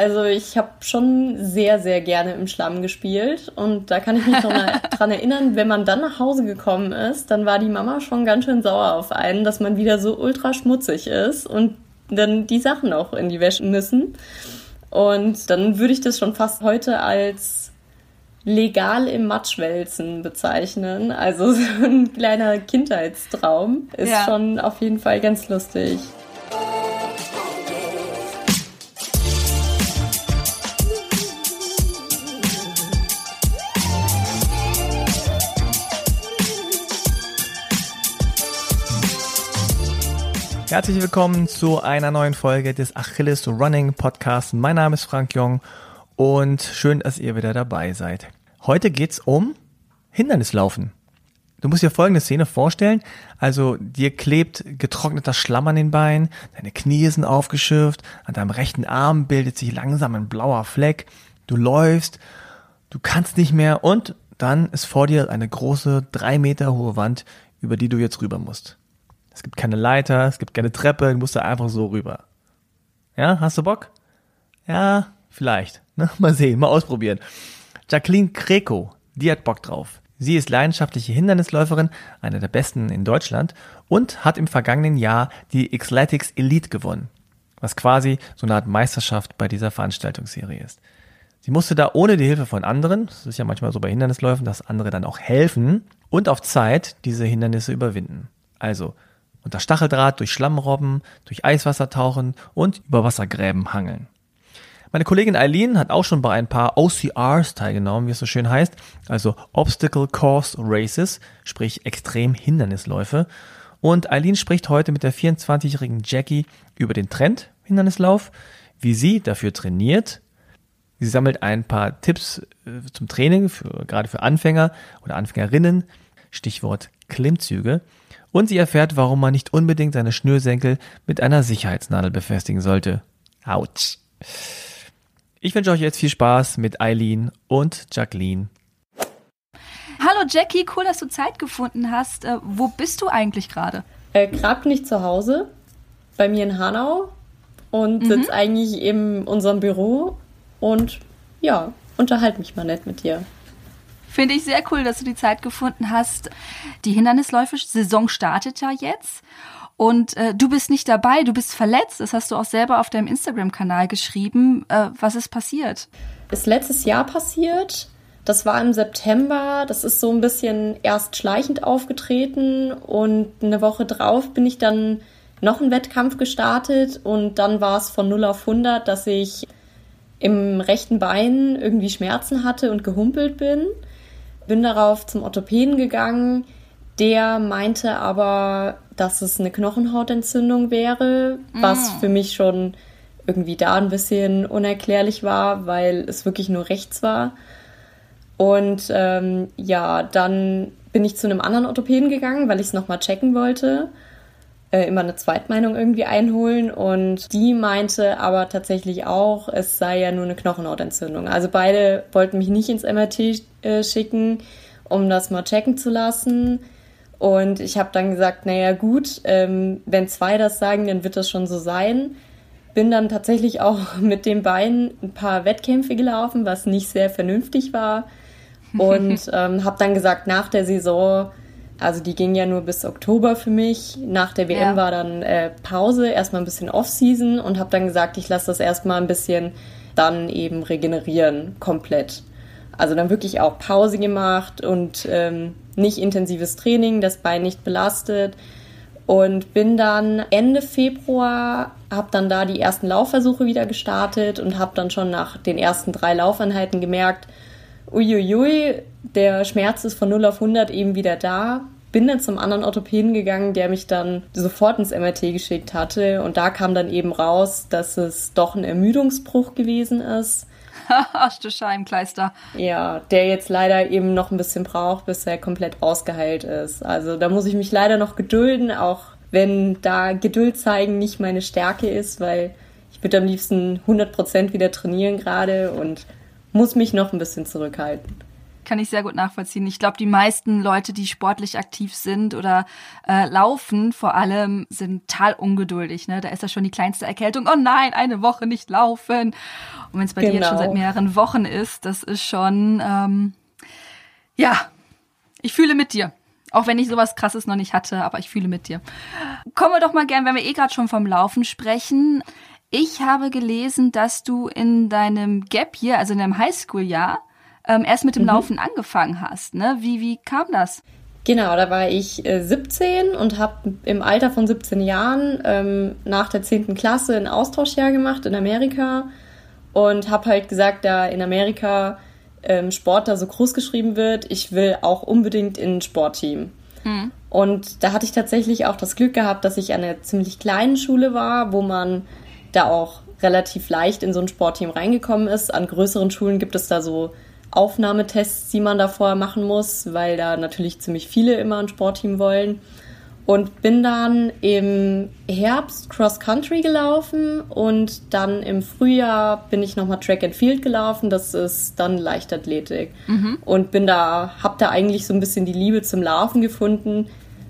Also ich habe schon sehr, sehr gerne im Schlamm gespielt und da kann ich mich noch mal dran erinnern, wenn man dann nach Hause gekommen ist, dann war die Mama schon ganz schön sauer auf einen, dass man wieder so ultra schmutzig ist und dann die Sachen auch in die Wäsche müssen. Und dann würde ich das schon fast heute als legal im Matschwälzen bezeichnen. Also so ein kleiner Kindheitstraum ist ja. schon auf jeden Fall ganz lustig. Herzlich willkommen zu einer neuen Folge des Achilles Running Podcasts. Mein Name ist Frank Jung und schön, dass ihr wieder dabei seid. Heute geht's um Hindernislaufen. Du musst dir folgende Szene vorstellen. Also dir klebt getrockneter Schlamm an den Beinen, deine Knie sind aufgeschürft, an deinem rechten Arm bildet sich langsam ein blauer Fleck, du läufst, du kannst nicht mehr und dann ist vor dir eine große, drei Meter hohe Wand, über die du jetzt rüber musst. Es gibt keine Leiter, es gibt keine Treppe, du musst da einfach so rüber. Ja, hast du Bock? Ja, vielleicht. Ne? Mal sehen, mal ausprobieren. Jacqueline Kreko, die hat Bock drauf. Sie ist leidenschaftliche Hindernisläuferin, eine der besten in Deutschland und hat im vergangenen Jahr die Xletics Elite gewonnen, was quasi so eine Art Meisterschaft bei dieser Veranstaltungsserie ist. Sie musste da ohne die Hilfe von anderen, das ist ja manchmal so bei Hindernisläufen, dass andere dann auch helfen und auf Zeit diese Hindernisse überwinden. Also unter Stacheldraht, durch Schlammrobben, durch Eiswasser tauchen und über Wassergräben hangeln. Meine Kollegin Eileen hat auch schon bei ein paar OCRs teilgenommen, wie es so schön heißt, also Obstacle Course Races, sprich extrem Hindernisläufe. Und Eileen spricht heute mit der 24-jährigen Jackie über den Trend Hindernislauf, wie sie dafür trainiert. Sie sammelt ein paar Tipps äh, zum Training, für, gerade für Anfänger oder Anfängerinnen, Stichwort Klimmzüge und sie erfährt, warum man nicht unbedingt seine Schnürsenkel mit einer Sicherheitsnadel befestigen sollte. Autsch. Ich wünsche euch jetzt viel Spaß mit Eileen und Jacqueline. Hallo Jackie, cool, dass du Zeit gefunden hast. Äh, wo bist du eigentlich gerade? Äh, gerade bin ich zu Hause, bei mir in Hanau und mhm. sitze eigentlich in unserem Büro und ja, unterhalte mich mal nett mit dir. Finde ich sehr cool, dass du die Zeit gefunden hast. Die Hindernisläufe-Saison startet ja jetzt. Und äh, du bist nicht dabei, du bist verletzt. Das hast du auch selber auf deinem Instagram-Kanal geschrieben. Äh, was ist passiert? Ist letztes Jahr passiert. Das war im September. Das ist so ein bisschen erst schleichend aufgetreten. Und eine Woche drauf bin ich dann noch einen Wettkampf gestartet. Und dann war es von 0 auf 100, dass ich im rechten Bein irgendwie Schmerzen hatte und gehumpelt bin bin darauf zum Orthopäden gegangen. Der meinte aber, dass es eine Knochenhautentzündung wäre, mm. was für mich schon irgendwie da ein bisschen unerklärlich war, weil es wirklich nur rechts war. Und ähm, ja, dann bin ich zu einem anderen Orthopäden gegangen, weil ich es nochmal checken wollte äh, immer eine Zweitmeinung irgendwie einholen und die meinte aber tatsächlich auch, es sei ja nur eine Knochenhautentzündung. Also beide wollten mich nicht ins MRT äh, schicken, um das mal checken zu lassen. Und ich habe dann gesagt, naja gut, ähm, wenn zwei das sagen, dann wird das schon so sein. Bin dann tatsächlich auch mit den Beinen ein paar Wettkämpfe gelaufen, was nicht sehr vernünftig war. Und ähm, habe dann gesagt, nach der Saison also die ging ja nur bis Oktober für mich. Nach der WM ja. war dann äh, Pause, erstmal ein bisschen Off-Season und habe dann gesagt, ich lasse das erstmal ein bisschen dann eben regenerieren, komplett. Also dann wirklich auch Pause gemacht und ähm, nicht intensives Training, das Bein nicht belastet. Und bin dann Ende Februar, habe dann da die ersten Laufversuche wieder gestartet und habe dann schon nach den ersten drei Laufeinheiten gemerkt, uiuiui, der Schmerz ist von 0 auf 100 eben wieder da. Bin dann zum anderen Orthopäden gegangen, der mich dann sofort ins MRT geschickt hatte. Und da kam dann eben raus, dass es doch ein Ermüdungsbruch gewesen ist. Ach du Scheibenkleister. Ja, der jetzt leider eben noch ein bisschen braucht, bis er komplett ausgeheilt ist. Also da muss ich mich leider noch gedulden, auch wenn da Geduld zeigen nicht meine Stärke ist, weil ich würde am liebsten 100% wieder trainieren gerade und muss mich noch ein bisschen zurückhalten. Kann ich sehr gut nachvollziehen. Ich glaube, die meisten Leute, die sportlich aktiv sind oder äh, laufen, vor allem, sind total ungeduldig. Ne? Da ist ja schon die kleinste Erkältung. Oh nein, eine Woche nicht laufen. Und wenn es bei genau. dir jetzt schon seit genau. mehreren Wochen ist, das ist schon, ähm, ja, ich fühle mit dir. Auch wenn ich sowas krasses noch nicht hatte, aber ich fühle mit dir. Kommen wir doch mal gern, wenn wir eh gerade schon vom Laufen sprechen. Ich habe gelesen, dass du in deinem Gap hier, also in deinem Highschool-Jahr, ähm, erst mit dem mhm. Laufen angefangen hast. Ne? Wie, wie kam das? Genau, da war ich äh, 17 und habe im Alter von 17 Jahren ähm, nach der 10. Klasse ein Austauschjahr gemacht in Amerika und habe halt gesagt, da in Amerika ähm, Sport da so groß geschrieben wird, ich will auch unbedingt in ein Sportteam. Mhm. Und da hatte ich tatsächlich auch das Glück gehabt, dass ich an einer ziemlich kleinen Schule war, wo man da auch relativ leicht in so ein Sportteam reingekommen ist. An größeren Schulen gibt es da so Aufnahmetests, die man da vorher machen muss, weil da natürlich ziemlich viele immer ein Sportteam wollen. Und bin dann im Herbst Cross Country gelaufen und dann im Frühjahr bin ich nochmal Track and Field gelaufen. Das ist dann Leichtathletik. Mhm. Und bin da, hab da eigentlich so ein bisschen die Liebe zum Laufen gefunden.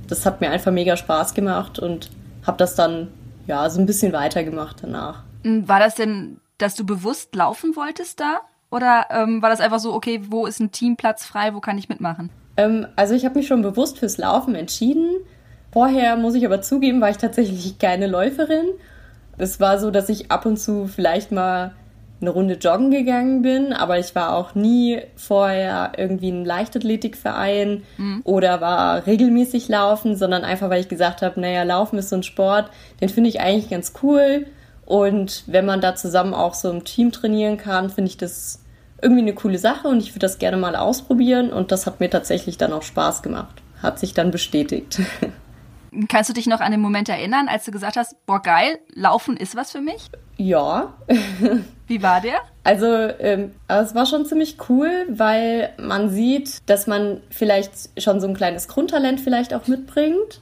Das hat mir einfach mega Spaß gemacht und hab das dann ja so ein bisschen weitergemacht danach. War das denn, dass du bewusst laufen wolltest da? Oder ähm, war das einfach so, okay, wo ist ein Teamplatz frei, wo kann ich mitmachen? Ähm, also ich habe mich schon bewusst fürs Laufen entschieden. Vorher, muss ich aber zugeben, war ich tatsächlich keine Läuferin. Es war so, dass ich ab und zu vielleicht mal eine Runde joggen gegangen bin, aber ich war auch nie vorher irgendwie in einem Leichtathletikverein mhm. oder war regelmäßig laufen, sondern einfach, weil ich gesagt habe, naja, Laufen ist so ein Sport, den finde ich eigentlich ganz cool. Und wenn man da zusammen auch so im Team trainieren kann, finde ich das irgendwie eine coole Sache und ich würde das gerne mal ausprobieren und das hat mir tatsächlich dann auch Spaß gemacht. Hat sich dann bestätigt. Kannst du dich noch an den Moment erinnern, als du gesagt hast, boah geil, Laufen ist was für mich? Ja. Wie war der? Also ähm, es war schon ziemlich cool, weil man sieht, dass man vielleicht schon so ein kleines Grundtalent vielleicht auch mitbringt.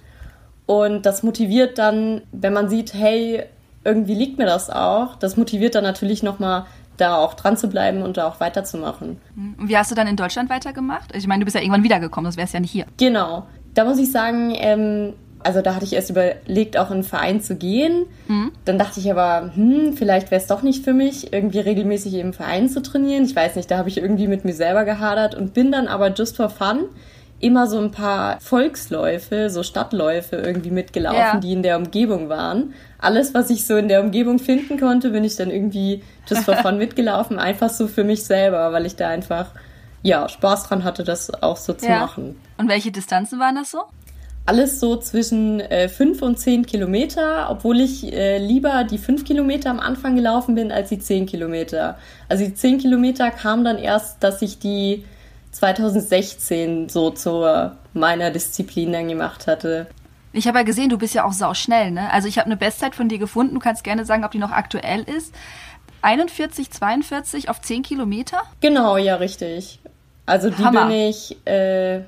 Und das motiviert dann, wenn man sieht, hey, irgendwie liegt mir das auch. Das motiviert dann natürlich nochmal da auch dran zu bleiben und da auch weiterzumachen. Und wie hast du dann in Deutschland weitergemacht? Ich meine, du bist ja irgendwann wiedergekommen, das wär's ja nicht hier. Genau. Da muss ich sagen, ähm, also da hatte ich erst überlegt, auch in einen Verein zu gehen. Mhm. Dann dachte ich aber, hm, vielleicht wäre es doch nicht für mich, irgendwie regelmäßig im Verein zu trainieren. Ich weiß nicht, da habe ich irgendwie mit mir selber gehadert und bin dann aber just for fun immer so ein paar Volksläufe, so Stadtläufe irgendwie mitgelaufen, ja. die in der Umgebung waren. Alles, was ich so in der Umgebung finden konnte, bin ich dann irgendwie just for fun mitgelaufen, einfach so für mich selber, weil ich da einfach ja Spaß dran hatte, das auch so zu ja. machen. Und welche Distanzen waren das so? Alles so zwischen äh, fünf und zehn Kilometer, obwohl ich äh, lieber die fünf Kilometer am Anfang gelaufen bin als die zehn Kilometer. Also die zehn Kilometer kam dann erst, dass ich die 2016 so zu meiner Disziplin dann gemacht hatte. Ich habe ja gesehen, du bist ja auch sauschnell, ne? Also ich habe eine Bestzeit von dir gefunden. Du kannst gerne sagen, ob die noch aktuell ist. 41, 42 auf 10 Kilometer? Genau, ja, richtig. Also die Hammer. bin ich, äh,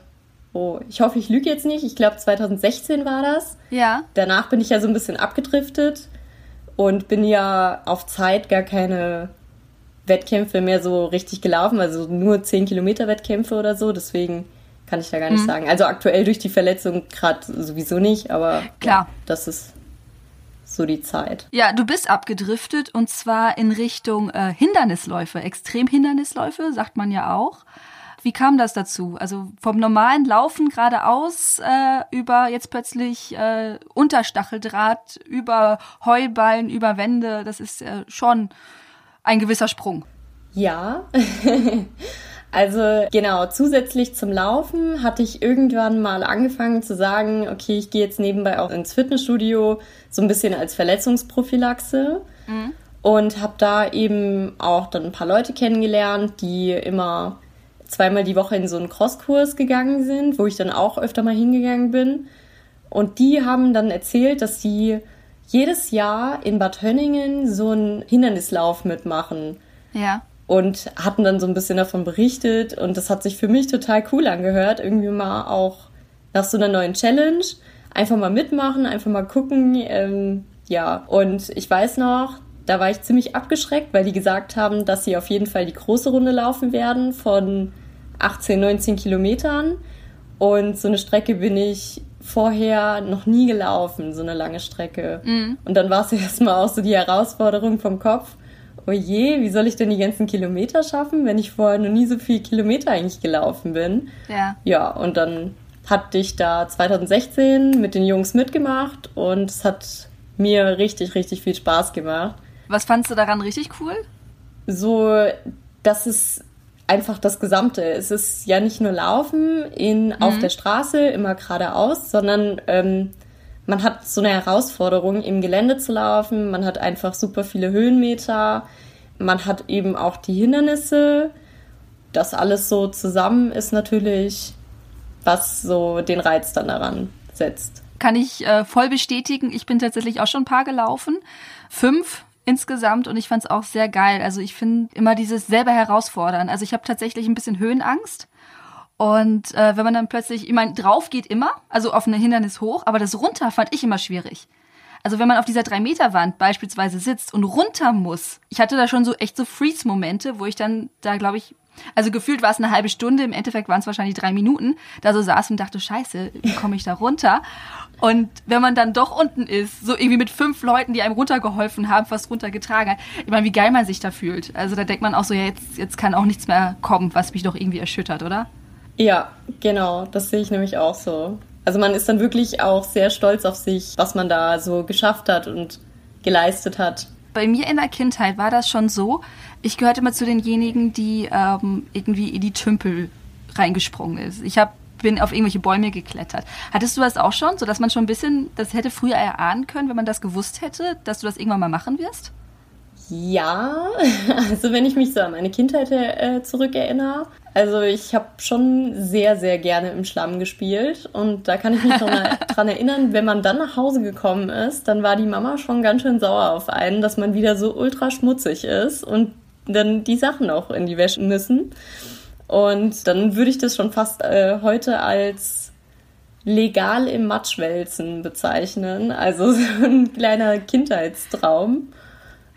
oh, ich hoffe, ich lüge jetzt nicht. Ich glaube, 2016 war das. Ja. Danach bin ich ja so ein bisschen abgedriftet und bin ja auf Zeit gar keine Wettkämpfe mehr so richtig gelaufen, also nur 10 Kilometer Wettkämpfe oder so. Deswegen kann ich da gar nicht mhm. sagen. Also aktuell durch die Verletzung gerade sowieso nicht, aber klar, ja, das ist so die Zeit. Ja, du bist abgedriftet und zwar in Richtung äh, Hindernisläufe, Extremhindernisläufe, sagt man ja auch. Wie kam das dazu? Also vom normalen Laufen geradeaus äh, über jetzt plötzlich äh, Unterstacheldraht, über Heuballen, über Wände. Das ist äh, schon ein gewisser Sprung. Ja. also genau, zusätzlich zum Laufen hatte ich irgendwann mal angefangen zu sagen, okay, ich gehe jetzt nebenbei auch ins Fitnessstudio, so ein bisschen als Verletzungsprophylaxe. Mhm. Und habe da eben auch dann ein paar Leute kennengelernt, die immer zweimal die Woche in so einen Crosskurs gegangen sind, wo ich dann auch öfter mal hingegangen bin. Und die haben dann erzählt, dass sie jedes Jahr in Bad Hönningen so einen Hindernislauf mitmachen. Ja. Und hatten dann so ein bisschen davon berichtet und das hat sich für mich total cool angehört, irgendwie mal auch nach so einer neuen Challenge einfach mal mitmachen, einfach mal gucken. Ähm, ja, und ich weiß noch, da war ich ziemlich abgeschreckt, weil die gesagt haben, dass sie auf jeden Fall die große Runde laufen werden von 18, 19 Kilometern. Und so eine Strecke bin ich vorher noch nie gelaufen, so eine lange Strecke. Mhm. Und dann war es erstmal auch so die Herausforderung vom Kopf. Oh je, wie soll ich denn die ganzen Kilometer schaffen, wenn ich vorher noch nie so viele Kilometer eigentlich gelaufen bin? Ja. Ja, und dann hatte ich da 2016 mit den Jungs mitgemacht und es hat mir richtig, richtig viel Spaß gemacht. Was fandst du daran richtig cool? So, dass es einfach das Gesamte. Es ist ja nicht nur Laufen in, mhm. auf der Straße, immer geradeaus, sondern ähm, man hat so eine Herausforderung, im Gelände zu laufen. Man hat einfach super viele Höhenmeter. Man hat eben auch die Hindernisse. Das alles so zusammen ist natürlich, was so den Reiz dann daran setzt. Kann ich äh, voll bestätigen. Ich bin tatsächlich auch schon ein paar gelaufen. Fünf insgesamt und ich fand es auch sehr geil. Also ich finde immer dieses selber herausfordern. Also ich habe tatsächlich ein bisschen Höhenangst. Und äh, wenn man dann plötzlich, ich meine, drauf geht immer, also auf ein Hindernis hoch, aber das runter fand ich immer schwierig. Also wenn man auf dieser 3-Meter-Wand beispielsweise sitzt und runter muss, ich hatte da schon so echt so Freeze-Momente, wo ich dann da, glaube ich, also gefühlt war es eine halbe Stunde, im Endeffekt waren es wahrscheinlich drei Minuten, da so saß und dachte, scheiße, wie komme ich da runter? Und wenn man dann doch unten ist, so irgendwie mit fünf Leuten, die einem runtergeholfen haben, fast runtergetragen hat, ich meine, wie geil man sich da fühlt. Also da denkt man auch so, ja, jetzt, jetzt kann auch nichts mehr kommen, was mich doch irgendwie erschüttert, oder? Ja, genau, das sehe ich nämlich auch so. Also man ist dann wirklich auch sehr stolz auf sich, was man da so geschafft hat und geleistet hat. Bei mir in der Kindheit war das schon so, ich gehörte immer zu denjenigen, die ähm, irgendwie in die Tümpel reingesprungen ist. Ich habe bin auf irgendwelche Bäume geklettert. Hattest du das auch schon, so dass man schon ein bisschen, das hätte früher erahnen können, wenn man das gewusst hätte, dass du das irgendwann mal machen wirst? Ja, also wenn ich mich so an meine Kindheit äh, zurückerinnere, also ich habe schon sehr, sehr gerne im Schlamm gespielt und da kann ich mich noch mal dran erinnern, wenn man dann nach Hause gekommen ist, dann war die Mama schon ganz schön sauer auf einen, dass man wieder so ultra schmutzig ist und dann die Sachen auch in die Wäsche müssen. Und dann würde ich das schon fast äh, heute als legal im Matschwälzen bezeichnen. Also so ein kleiner Kindheitstraum.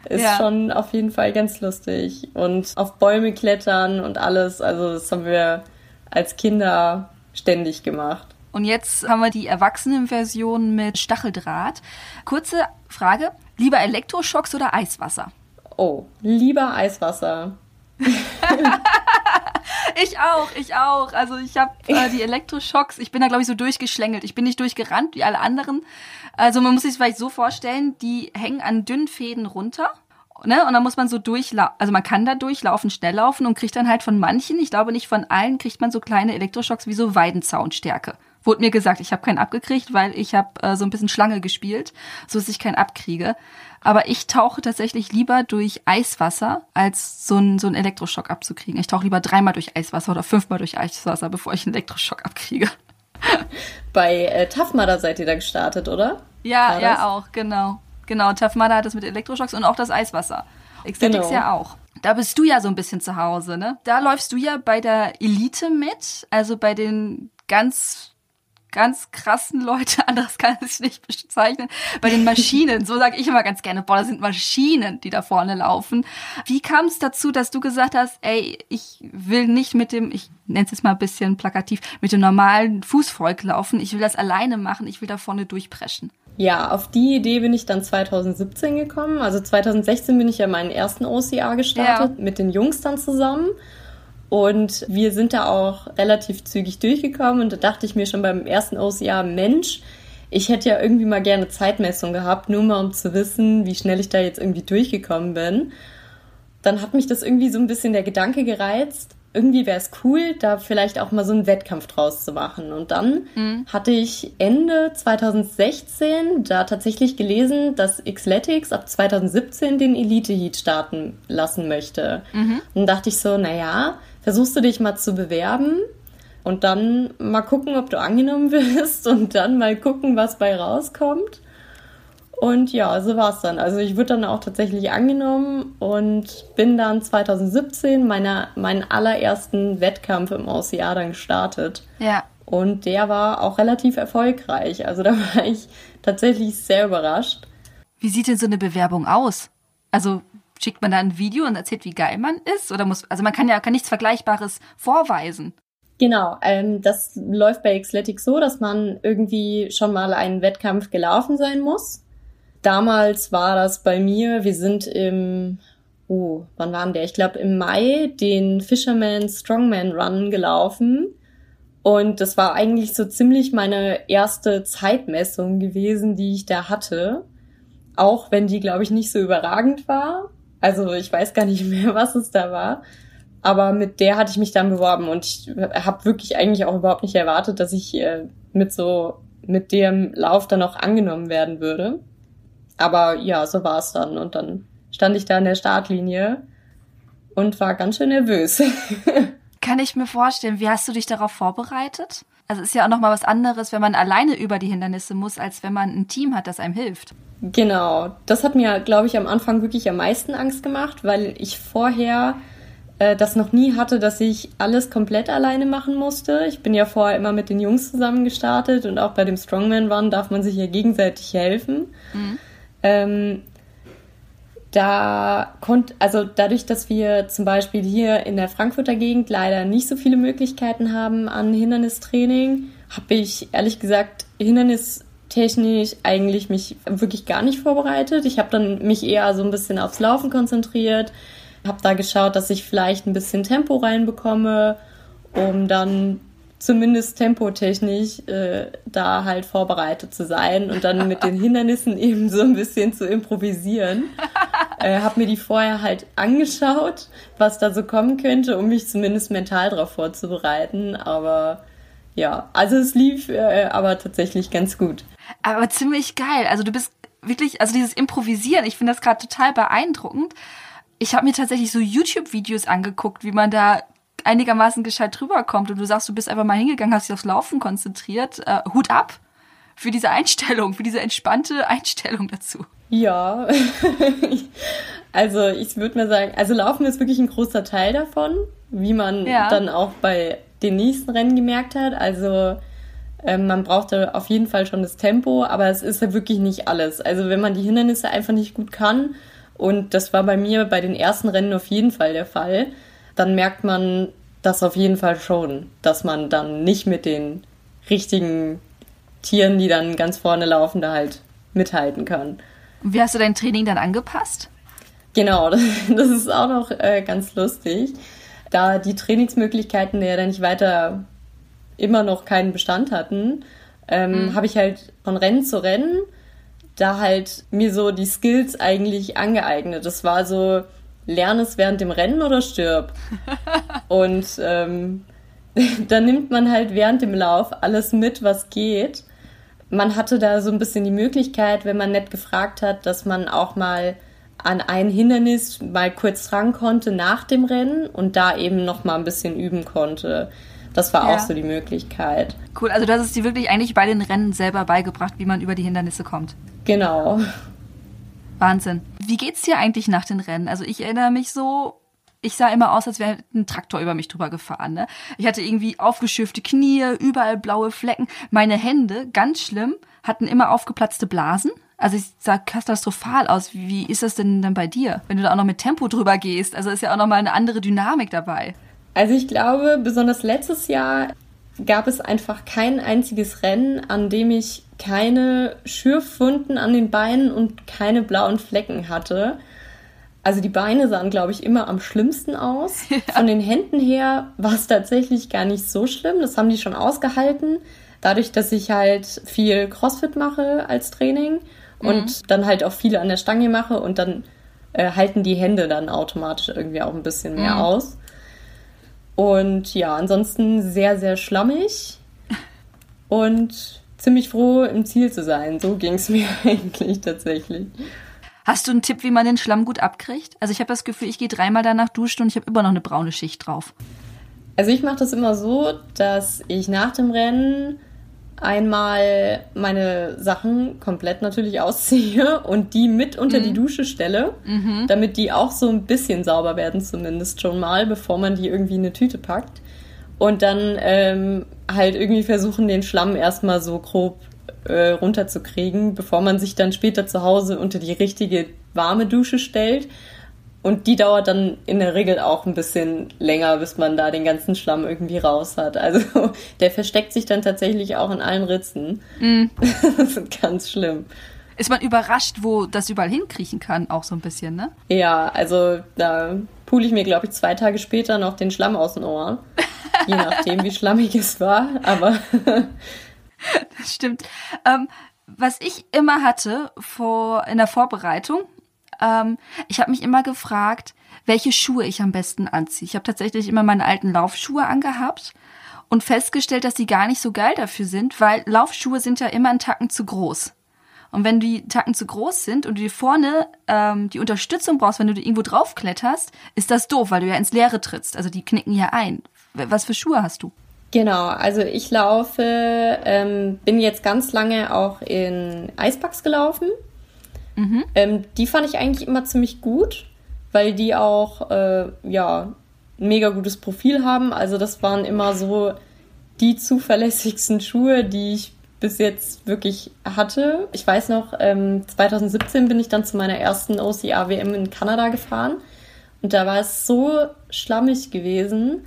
Ist ja. schon auf jeden Fall ganz lustig. Und auf Bäume klettern und alles. Also das haben wir als Kinder ständig gemacht. Und jetzt haben wir die Erwachsenenversion mit Stacheldraht. Kurze Frage: Lieber Elektroschocks oder Eiswasser? Oh, lieber Eiswasser. ich auch, ich auch. Also ich habe äh, die Elektroschocks, ich bin da glaube ich so durchgeschlängelt. Ich bin nicht durchgerannt wie alle anderen. Also man muss sich vielleicht so vorstellen, die hängen an dünnen Fäden runter. Ne? Und dann muss man so durchlaufen, also man kann da durchlaufen, schnell laufen und kriegt dann halt von manchen, ich glaube nicht von allen, kriegt man so kleine Elektroschocks wie so Weidenzaunstärke. Wurde mir gesagt, ich habe keinen abgekriegt, weil ich habe äh, so ein bisschen Schlange gespielt, so dass ich keinen abkriege. Aber ich tauche tatsächlich lieber durch Eiswasser, als so einen so einen Elektroschock abzukriegen. Ich tauche lieber dreimal durch Eiswasser oder fünfmal durch Eiswasser, bevor ich einen Elektroschock abkriege. Bei äh, Tough Mudder seid ihr da gestartet, oder? Ja, ja, auch, genau. Genau, Tough Mudder hat das mit Elektroschocks und auch das Eiswasser. Xtetics genau. ja auch. Da bist du ja so ein bisschen zu Hause, ne? Da läufst du ja bei der Elite mit, also bei den ganz ganz krassen Leute, anderes kann ich nicht bezeichnen, bei den Maschinen. So sage ich immer ganz gerne, boah, das sind Maschinen, die da vorne laufen. Wie kam es dazu, dass du gesagt hast, ey, ich will nicht mit dem, ich nenne es jetzt mal ein bisschen plakativ, mit dem normalen Fußvolk laufen, ich will das alleine machen, ich will da vorne durchpreschen? Ja, auf die Idee bin ich dann 2017 gekommen. Also 2016 bin ich ja meinen ersten OCA gestartet, ja. mit den Jungs dann zusammen. Und wir sind da auch relativ zügig durchgekommen und da dachte ich mir schon beim ersten OCA, Mensch, ich hätte ja irgendwie mal gerne Zeitmessung gehabt, nur mal um zu wissen, wie schnell ich da jetzt irgendwie durchgekommen bin. Dann hat mich das irgendwie so ein bisschen der Gedanke gereizt, irgendwie wäre es cool, da vielleicht auch mal so einen Wettkampf draus zu machen. Und dann mhm. hatte ich Ende 2016 da tatsächlich gelesen, dass Xletics ab 2017 den Elite Heat starten lassen möchte. Mhm. Und dachte ich so, naja, versuchst du dich mal zu bewerben und dann mal gucken, ob du angenommen wirst und dann mal gucken, was bei rauskommt. Und ja, so war es dann. Also ich wurde dann auch tatsächlich angenommen und bin dann 2017 meiner, meinen allerersten Wettkampf im OCA dann gestartet. Ja. Und der war auch relativ erfolgreich. Also da war ich tatsächlich sehr überrascht. Wie sieht denn so eine Bewerbung aus? Also Schickt man da ein Video und erzählt, wie geil man ist? Oder muss, also man kann ja kann nichts Vergleichbares vorweisen. Genau, ähm, das läuft bei Xletic so, dass man irgendwie schon mal einen Wettkampf gelaufen sein muss. Damals war das bei mir, wir sind im, oh, wann waren der? Ich glaube im Mai den Fisherman Strongman Run gelaufen. Und das war eigentlich so ziemlich meine erste Zeitmessung gewesen, die ich da hatte. Auch wenn die, glaube ich, nicht so überragend war. Also ich weiß gar nicht mehr, was es da war. Aber mit der hatte ich mich dann beworben und ich habe wirklich eigentlich auch überhaupt nicht erwartet, dass ich äh, mit so mit dem Lauf dann auch angenommen werden würde. Aber ja, so war es dann und dann stand ich da in der Startlinie und war ganz schön nervös. Kann ich mir vorstellen. Wie hast du dich darauf vorbereitet? Also ist ja auch noch mal was anderes, wenn man alleine über die Hindernisse muss, als wenn man ein Team hat, das einem hilft. Genau, das hat mir, glaube ich, am Anfang wirklich am meisten Angst gemacht, weil ich vorher äh, das noch nie hatte, dass ich alles komplett alleine machen musste. Ich bin ja vorher immer mit den Jungs zusammen gestartet und auch bei dem Strongman Run darf man sich ja gegenseitig helfen. Mhm. Ähm, da konnte, also dadurch, dass wir zum Beispiel hier in der Frankfurter Gegend leider nicht so viele Möglichkeiten haben an Hindernistraining, habe ich ehrlich gesagt hindernistechnisch eigentlich mich wirklich gar nicht vorbereitet. Ich habe dann mich eher so ein bisschen aufs Laufen konzentriert, habe da geschaut, dass ich vielleicht ein bisschen Tempo reinbekomme, um dann zumindest tempotechnisch äh, da halt vorbereitet zu sein und dann mit den Hindernissen eben so ein bisschen zu improvisieren. Äh, habe mir die vorher halt angeschaut, was da so kommen könnte, um mich zumindest mental darauf vorzubereiten. Aber ja, also es lief äh, aber tatsächlich ganz gut. Aber ziemlich geil. Also du bist wirklich, also dieses Improvisieren, ich finde das gerade total beeindruckend. Ich habe mir tatsächlich so YouTube-Videos angeguckt, wie man da einigermaßen gescheit drüber kommt und du sagst, du bist einfach mal hingegangen, hast dich aufs Laufen konzentriert. Äh, Hut ab für diese Einstellung, für diese entspannte Einstellung dazu. Ja, also ich würde mal sagen, also Laufen ist wirklich ein großer Teil davon, wie man ja. dann auch bei den nächsten Rennen gemerkt hat. Also ähm, man braucht da auf jeden Fall schon das Tempo, aber es ist ja wirklich nicht alles. Also wenn man die Hindernisse einfach nicht gut kann, und das war bei mir bei den ersten Rennen auf jeden Fall der Fall, dann merkt man das auf jeden Fall schon, dass man dann nicht mit den richtigen Tieren, die dann ganz vorne laufen, da halt mithalten kann. Und wie hast du dein Training dann angepasst? Genau, das, das ist auch noch äh, ganz lustig. Da die Trainingsmöglichkeiten ja dann nicht weiter immer noch keinen Bestand hatten, ähm, mhm. habe ich halt von Rennen zu Rennen da halt mir so die Skills eigentlich angeeignet. Das war so, lern es während dem Rennen oder stirb. Und ähm, dann nimmt man halt während dem Lauf alles mit, was geht. Man hatte da so ein bisschen die Möglichkeit, wenn man nett gefragt hat, dass man auch mal an ein Hindernis mal kurz dran konnte nach dem Rennen und da eben noch mal ein bisschen üben konnte. Das war ja. auch so die Möglichkeit. Cool, also du hast es dir wirklich eigentlich bei den Rennen selber beigebracht, wie man über die Hindernisse kommt. Genau. Wahnsinn. Wie geht's dir eigentlich nach den Rennen? Also ich erinnere mich so, ich sah immer aus, als wäre ein Traktor über mich drüber gefahren. Ne? Ich hatte irgendwie aufgeschürfte Knie, überall blaue Flecken. Meine Hände, ganz schlimm, hatten immer aufgeplatzte Blasen. Also ich sah katastrophal aus. Wie ist das denn dann bei dir, wenn du da auch noch mit Tempo drüber gehst? Also ist ja auch noch mal eine andere Dynamik dabei. Also ich glaube, besonders letztes Jahr gab es einfach kein einziges Rennen, an dem ich keine Schürfwunden an den Beinen und keine blauen Flecken hatte. Also die Beine sahen, glaube ich, immer am schlimmsten aus. Von den Händen her war es tatsächlich gar nicht so schlimm. Das haben die schon ausgehalten. Dadurch, dass ich halt viel CrossFit mache als Training mhm. und dann halt auch viele an der Stange mache und dann äh, halten die Hände dann automatisch irgendwie auch ein bisschen mehr mhm. aus. Und ja, ansonsten sehr, sehr schlammig und ziemlich froh, im Ziel zu sein. So ging es mir eigentlich tatsächlich. Hast du einen Tipp, wie man den Schlamm gut abkriegt? Also ich habe das Gefühl, ich gehe dreimal danach duschen und ich habe immer noch eine braune Schicht drauf. Also ich mache das immer so, dass ich nach dem Rennen einmal meine Sachen komplett natürlich ausziehe und die mit unter mhm. die Dusche stelle, mhm. damit die auch so ein bisschen sauber werden, zumindest schon mal, bevor man die irgendwie in eine Tüte packt. Und dann ähm, halt irgendwie versuchen, den Schlamm erstmal so grob äh, runterzukriegen, bevor man sich dann später zu Hause unter die richtige warme Dusche stellt. Und die dauert dann in der Regel auch ein bisschen länger, bis man da den ganzen Schlamm irgendwie raus hat. Also der versteckt sich dann tatsächlich auch in allen Ritzen. Mm. Das ist ganz schlimm. Ist man überrascht, wo das überall hinkriechen kann, auch so ein bisschen, ne? Ja, also da pule ich mir, glaube ich, zwei Tage später noch den Schlamm aus den Ohren. Je nachdem, wie schlammig es war. Aber. das stimmt. Ähm, was ich immer hatte vor, in der Vorbereitung, ähm, ich habe mich immer gefragt, welche Schuhe ich am besten anziehe. Ich habe tatsächlich immer meine alten Laufschuhe angehabt und festgestellt, dass die gar nicht so geil dafür sind, weil Laufschuhe sind ja immer einen Tacken zu groß. Und wenn die Tacken zu groß sind und du dir vorne ähm, die Unterstützung brauchst, wenn du irgendwo draufkletterst, ist das doof, weil du ja ins Leere trittst. Also die knicken ja ein. Was für Schuhe hast du? Genau, also ich laufe, ähm, bin jetzt ganz lange auch in Eisbugs gelaufen. Mhm. Ähm, die fand ich eigentlich immer ziemlich gut, weil die auch, äh, ja, ein mega gutes Profil haben. Also das waren immer so die zuverlässigsten Schuhe, die ich bis jetzt wirklich hatte. Ich weiß noch, ähm, 2017 bin ich dann zu meiner ersten OCA-WM in Kanada gefahren. Und da war es so schlammig gewesen,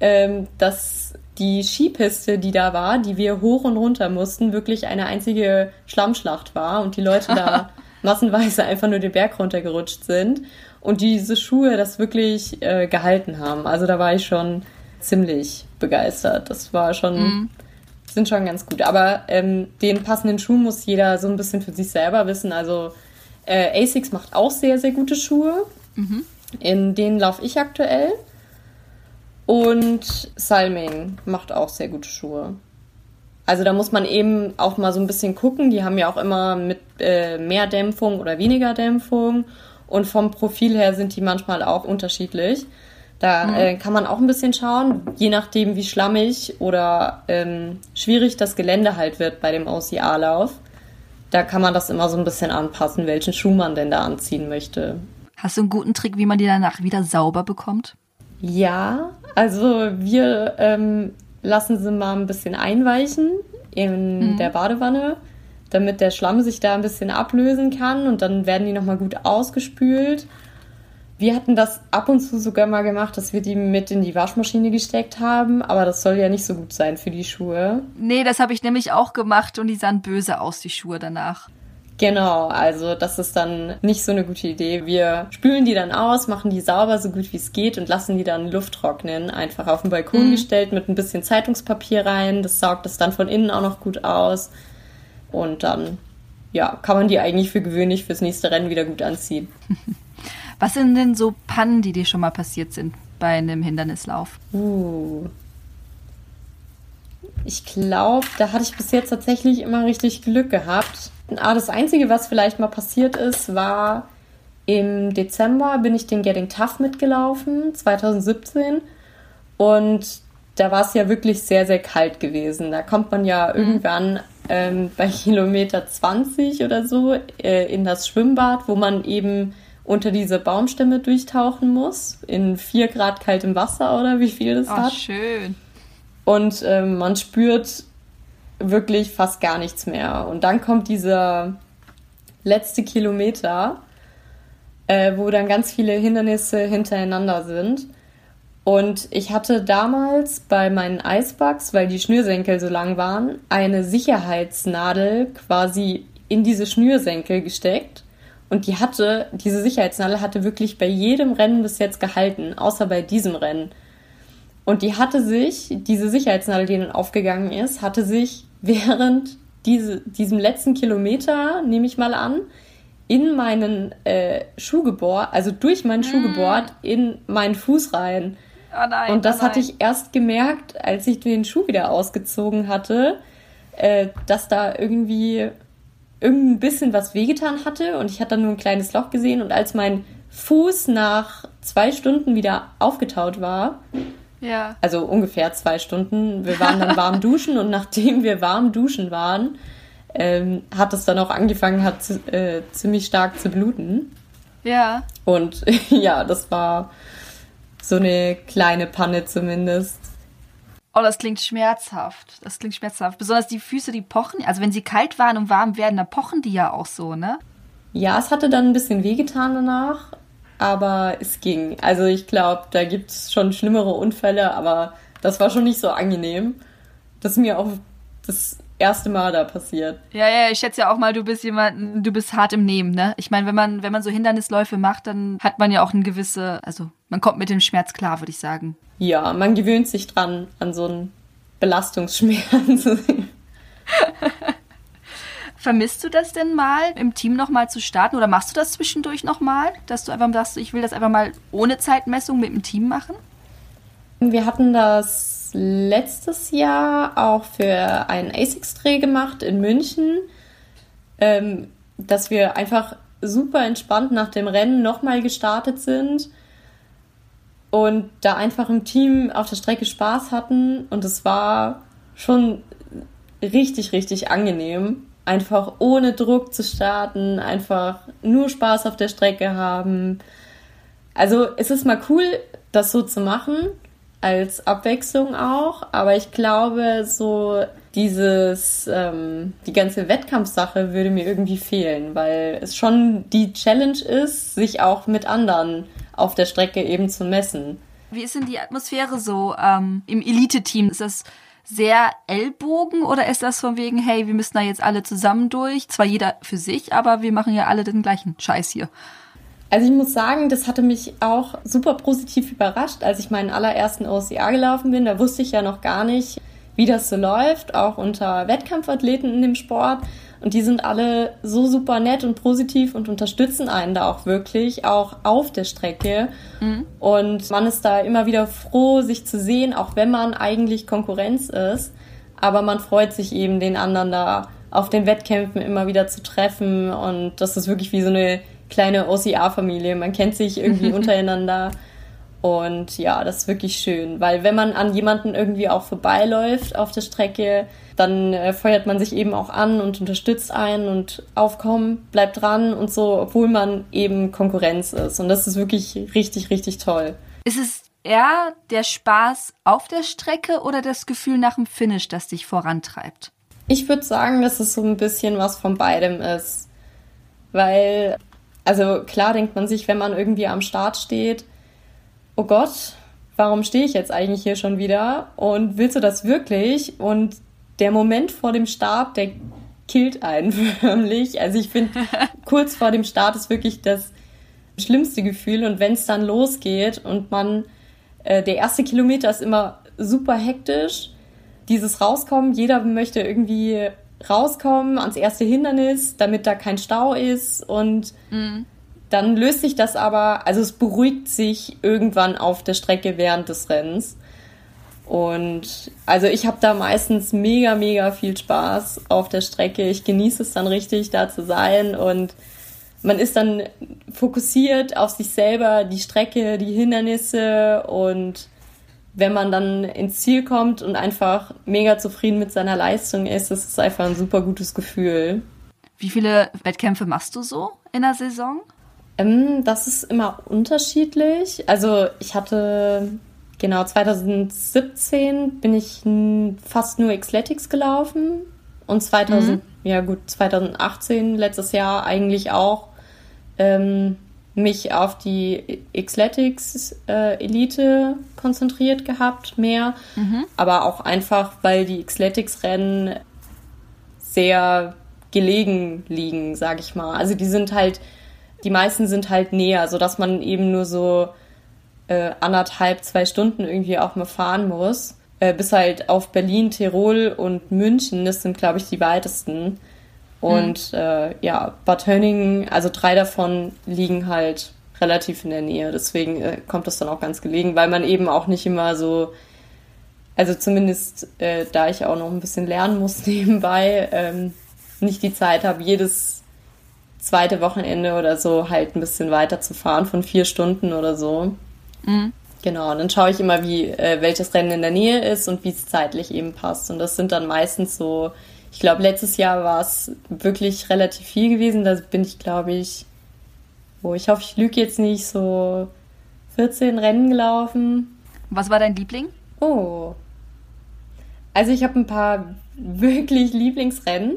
ähm, dass die Skipiste, die da war, die wir hoch und runter mussten, wirklich eine einzige Schlammschlacht war und die Leute da massenweise einfach nur den Berg runtergerutscht sind und diese Schuhe das wirklich äh, gehalten haben. Also da war ich schon ziemlich begeistert. Das war schon mhm sind schon ganz gut. Aber ähm, den passenden Schuh muss jeder so ein bisschen für sich selber wissen. Also äh, ASICS macht auch sehr, sehr gute Schuhe. Mhm. In denen laufe ich aktuell. Und Salming macht auch sehr gute Schuhe. Also da muss man eben auch mal so ein bisschen gucken. Die haben ja auch immer mit äh, mehr Dämpfung oder weniger Dämpfung. Und vom Profil her sind die manchmal auch unterschiedlich. Da mhm. äh, kann man auch ein bisschen schauen, je nachdem, wie schlammig oder ähm, schwierig das Gelände halt wird bei dem OCA-Lauf. Da kann man das immer so ein bisschen anpassen, welchen Schuh man denn da anziehen möchte. Hast du einen guten Trick, wie man die danach wieder sauber bekommt? Ja, also wir ähm, lassen sie mal ein bisschen einweichen in mhm. der Badewanne, damit der Schlamm sich da ein bisschen ablösen kann und dann werden die nochmal gut ausgespült. Wir hatten das ab und zu sogar mal gemacht, dass wir die mit in die Waschmaschine gesteckt haben, aber das soll ja nicht so gut sein für die Schuhe. Nee, das habe ich nämlich auch gemacht und die sahen böse aus, die Schuhe danach. Genau, also das ist dann nicht so eine gute Idee. Wir spülen die dann aus, machen die sauber so gut wie es geht und lassen die dann Luft trocknen. Einfach auf den Balkon mhm. gestellt mit ein bisschen Zeitungspapier rein. Das saugt es dann von innen auch noch gut aus. Und dann, ja, kann man die eigentlich für gewöhnlich fürs nächste Rennen wieder gut anziehen. Was sind denn so Pannen, die dir schon mal passiert sind bei einem Hindernislauf? Uh. Ich glaube, da hatte ich bis jetzt tatsächlich immer richtig Glück gehabt. Ah, das Einzige, was vielleicht mal passiert ist, war im Dezember bin ich den Getting Tough mitgelaufen, 2017. Und da war es ja wirklich sehr, sehr kalt gewesen. Da kommt man ja mhm. irgendwann ähm, bei Kilometer 20 oder so äh, in das Schwimmbad, wo man eben unter diese Baumstämme durchtauchen muss, in vier Grad kaltem Wasser oder wie viel das oh, hat. schön. Und ähm, man spürt wirklich fast gar nichts mehr. Und dann kommt dieser letzte Kilometer, äh, wo dann ganz viele Hindernisse hintereinander sind. Und ich hatte damals bei meinen Eisbugs, weil die Schnürsenkel so lang waren, eine Sicherheitsnadel quasi in diese Schnürsenkel gesteckt und die hatte, diese Sicherheitsnadel hatte wirklich bei jedem Rennen bis jetzt gehalten, außer bei diesem Rennen. Und die hatte sich, diese Sicherheitsnadel, die dann aufgegangen ist, hatte sich während diese, diesem letzten Kilometer, nehme ich mal an, in meinen äh, Schuh gebohrt, also durch meinen Schuh mm. gebohrt, in meinen Fuß rein. Oh nein, und das oh hatte ich erst gemerkt, als ich den Schuh wieder ausgezogen hatte, äh, dass da irgendwie irgendein bisschen was wehgetan hatte und ich hatte dann nur ein kleines Loch gesehen und als mein Fuß nach zwei Stunden wieder aufgetaut war, ja. also ungefähr zwei Stunden, wir waren dann warm duschen und nachdem wir warm duschen waren, ähm, hat es dann auch angefangen, hat äh, ziemlich stark zu bluten. Ja. Und ja, das war so eine kleine Panne zumindest. Oh, das klingt schmerzhaft. Das klingt schmerzhaft. Besonders die Füße, die pochen. Also wenn sie kalt waren und warm werden, dann pochen die ja auch so, ne? Ja, es hatte dann ein bisschen wehgetan danach. Aber es ging. Also ich glaube, da gibt es schon schlimmere Unfälle, aber das war schon nicht so angenehm. Das ist mir auch das erste Mal da passiert. Ja, ja, ich schätze ja auch mal, du bist jemand, du bist hart im Nehmen, ne? Ich meine, wenn man, wenn man so Hindernisläufe macht, dann hat man ja auch eine gewisse, also man kommt mit dem Schmerz klar, würde ich sagen. Ja, man gewöhnt sich dran an so einen Belastungsschmerz. Vermisst du das denn mal, im Team nochmal zu starten? Oder machst du das zwischendurch nochmal, dass du einfach sagst, ich will das einfach mal ohne Zeitmessung mit dem Team machen? Wir hatten das letztes Jahr auch für einen ASICS-Dreh gemacht in München, ähm, dass wir einfach super entspannt nach dem Rennen nochmal gestartet sind und da einfach im Team auf der Strecke Spaß hatten. Und es war schon richtig, richtig angenehm, einfach ohne Druck zu starten, einfach nur Spaß auf der Strecke haben. Also es ist mal cool, das so zu machen, als Abwechslung auch, aber ich glaube, so dieses, ähm, die ganze Wettkampfsache würde mir irgendwie fehlen, weil es schon die Challenge ist, sich auch mit anderen auf der Strecke eben zu messen. Wie ist denn die Atmosphäre so ähm, im Elite-Team? Ist das sehr Ellbogen oder ist das von wegen, hey, wir müssen da jetzt alle zusammen durch? Zwar jeder für sich, aber wir machen ja alle den gleichen Scheiß hier. Also ich muss sagen, das hatte mich auch super positiv überrascht, als ich meinen allerersten OCA gelaufen bin. Da wusste ich ja noch gar nicht, wie das so läuft, auch unter Wettkampfathleten in dem Sport. Und die sind alle so super nett und positiv und unterstützen einen da auch wirklich, auch auf der Strecke. Mhm. Und man ist da immer wieder froh, sich zu sehen, auch wenn man eigentlich Konkurrenz ist. Aber man freut sich eben, den anderen da auf den Wettkämpfen immer wieder zu treffen. Und das ist wirklich wie so eine kleine OCA-Familie. Man kennt sich irgendwie untereinander. Und ja, das ist wirklich schön, weil wenn man an jemanden irgendwie auch vorbeiläuft auf der Strecke, dann äh, feuert man sich eben auch an und unterstützt einen und aufkommen, bleibt dran und so, obwohl man eben Konkurrenz ist. Und das ist wirklich richtig, richtig toll. Ist es eher der Spaß auf der Strecke oder das Gefühl nach dem Finish, das dich vorantreibt? Ich würde sagen, dass es so ein bisschen was von beidem ist. Weil, also klar denkt man sich, wenn man irgendwie am Start steht, oh Gott, warum stehe ich jetzt eigentlich hier schon wieder? Und willst du das wirklich? Und der Moment vor dem Start, der killt einen förmlich. Also ich finde, kurz vor dem Start ist wirklich das schlimmste Gefühl. Und wenn es dann losgeht und man, äh, der erste Kilometer ist immer super hektisch. Dieses Rauskommen, jeder möchte irgendwie rauskommen ans erste Hindernis, damit da kein Stau ist und mhm. Dann löst sich das aber, also es beruhigt sich irgendwann auf der Strecke während des Rennens. Und also ich habe da meistens mega, mega viel Spaß auf der Strecke. Ich genieße es dann richtig, da zu sein. Und man ist dann fokussiert auf sich selber, die Strecke, die Hindernisse. Und wenn man dann ins Ziel kommt und einfach mega zufrieden mit seiner Leistung ist, das ist einfach ein super gutes Gefühl. Wie viele Wettkämpfe machst du so in der Saison? Ähm, das ist immer unterschiedlich. Also ich hatte genau 2017 bin ich fast nur Xletics gelaufen und 2000 mhm. ja gut 2018 letztes Jahr eigentlich auch ähm, mich auf die Xletics äh, Elite konzentriert gehabt mehr, mhm. aber auch einfach weil die Xletics Rennen sehr gelegen liegen, sag ich mal. Also die sind halt die meisten sind halt näher, sodass man eben nur so äh, anderthalb, zwei Stunden irgendwie auch mal fahren muss. Äh, bis halt auf Berlin, Tirol und München, das sind, glaube ich, die weitesten. Und mhm. äh, ja, Bad Hönningen, also drei davon liegen halt relativ in der Nähe. Deswegen äh, kommt das dann auch ganz gelegen, weil man eben auch nicht immer so, also zumindest äh, da ich auch noch ein bisschen lernen muss nebenbei, ähm, nicht die Zeit habe, jedes zweite Wochenende oder so halt ein bisschen weiter zu fahren von vier Stunden oder so. Mhm. Genau, und dann schaue ich immer, wie äh, welches Rennen in der Nähe ist und wie es zeitlich eben passt. Und das sind dann meistens so, ich glaube, letztes Jahr war es wirklich relativ viel gewesen. Da bin ich, glaube ich, wo oh, ich hoffe, ich lüge jetzt nicht, so 14 Rennen gelaufen. Was war dein Liebling? Oh. Also ich habe ein paar wirklich Lieblingsrennen.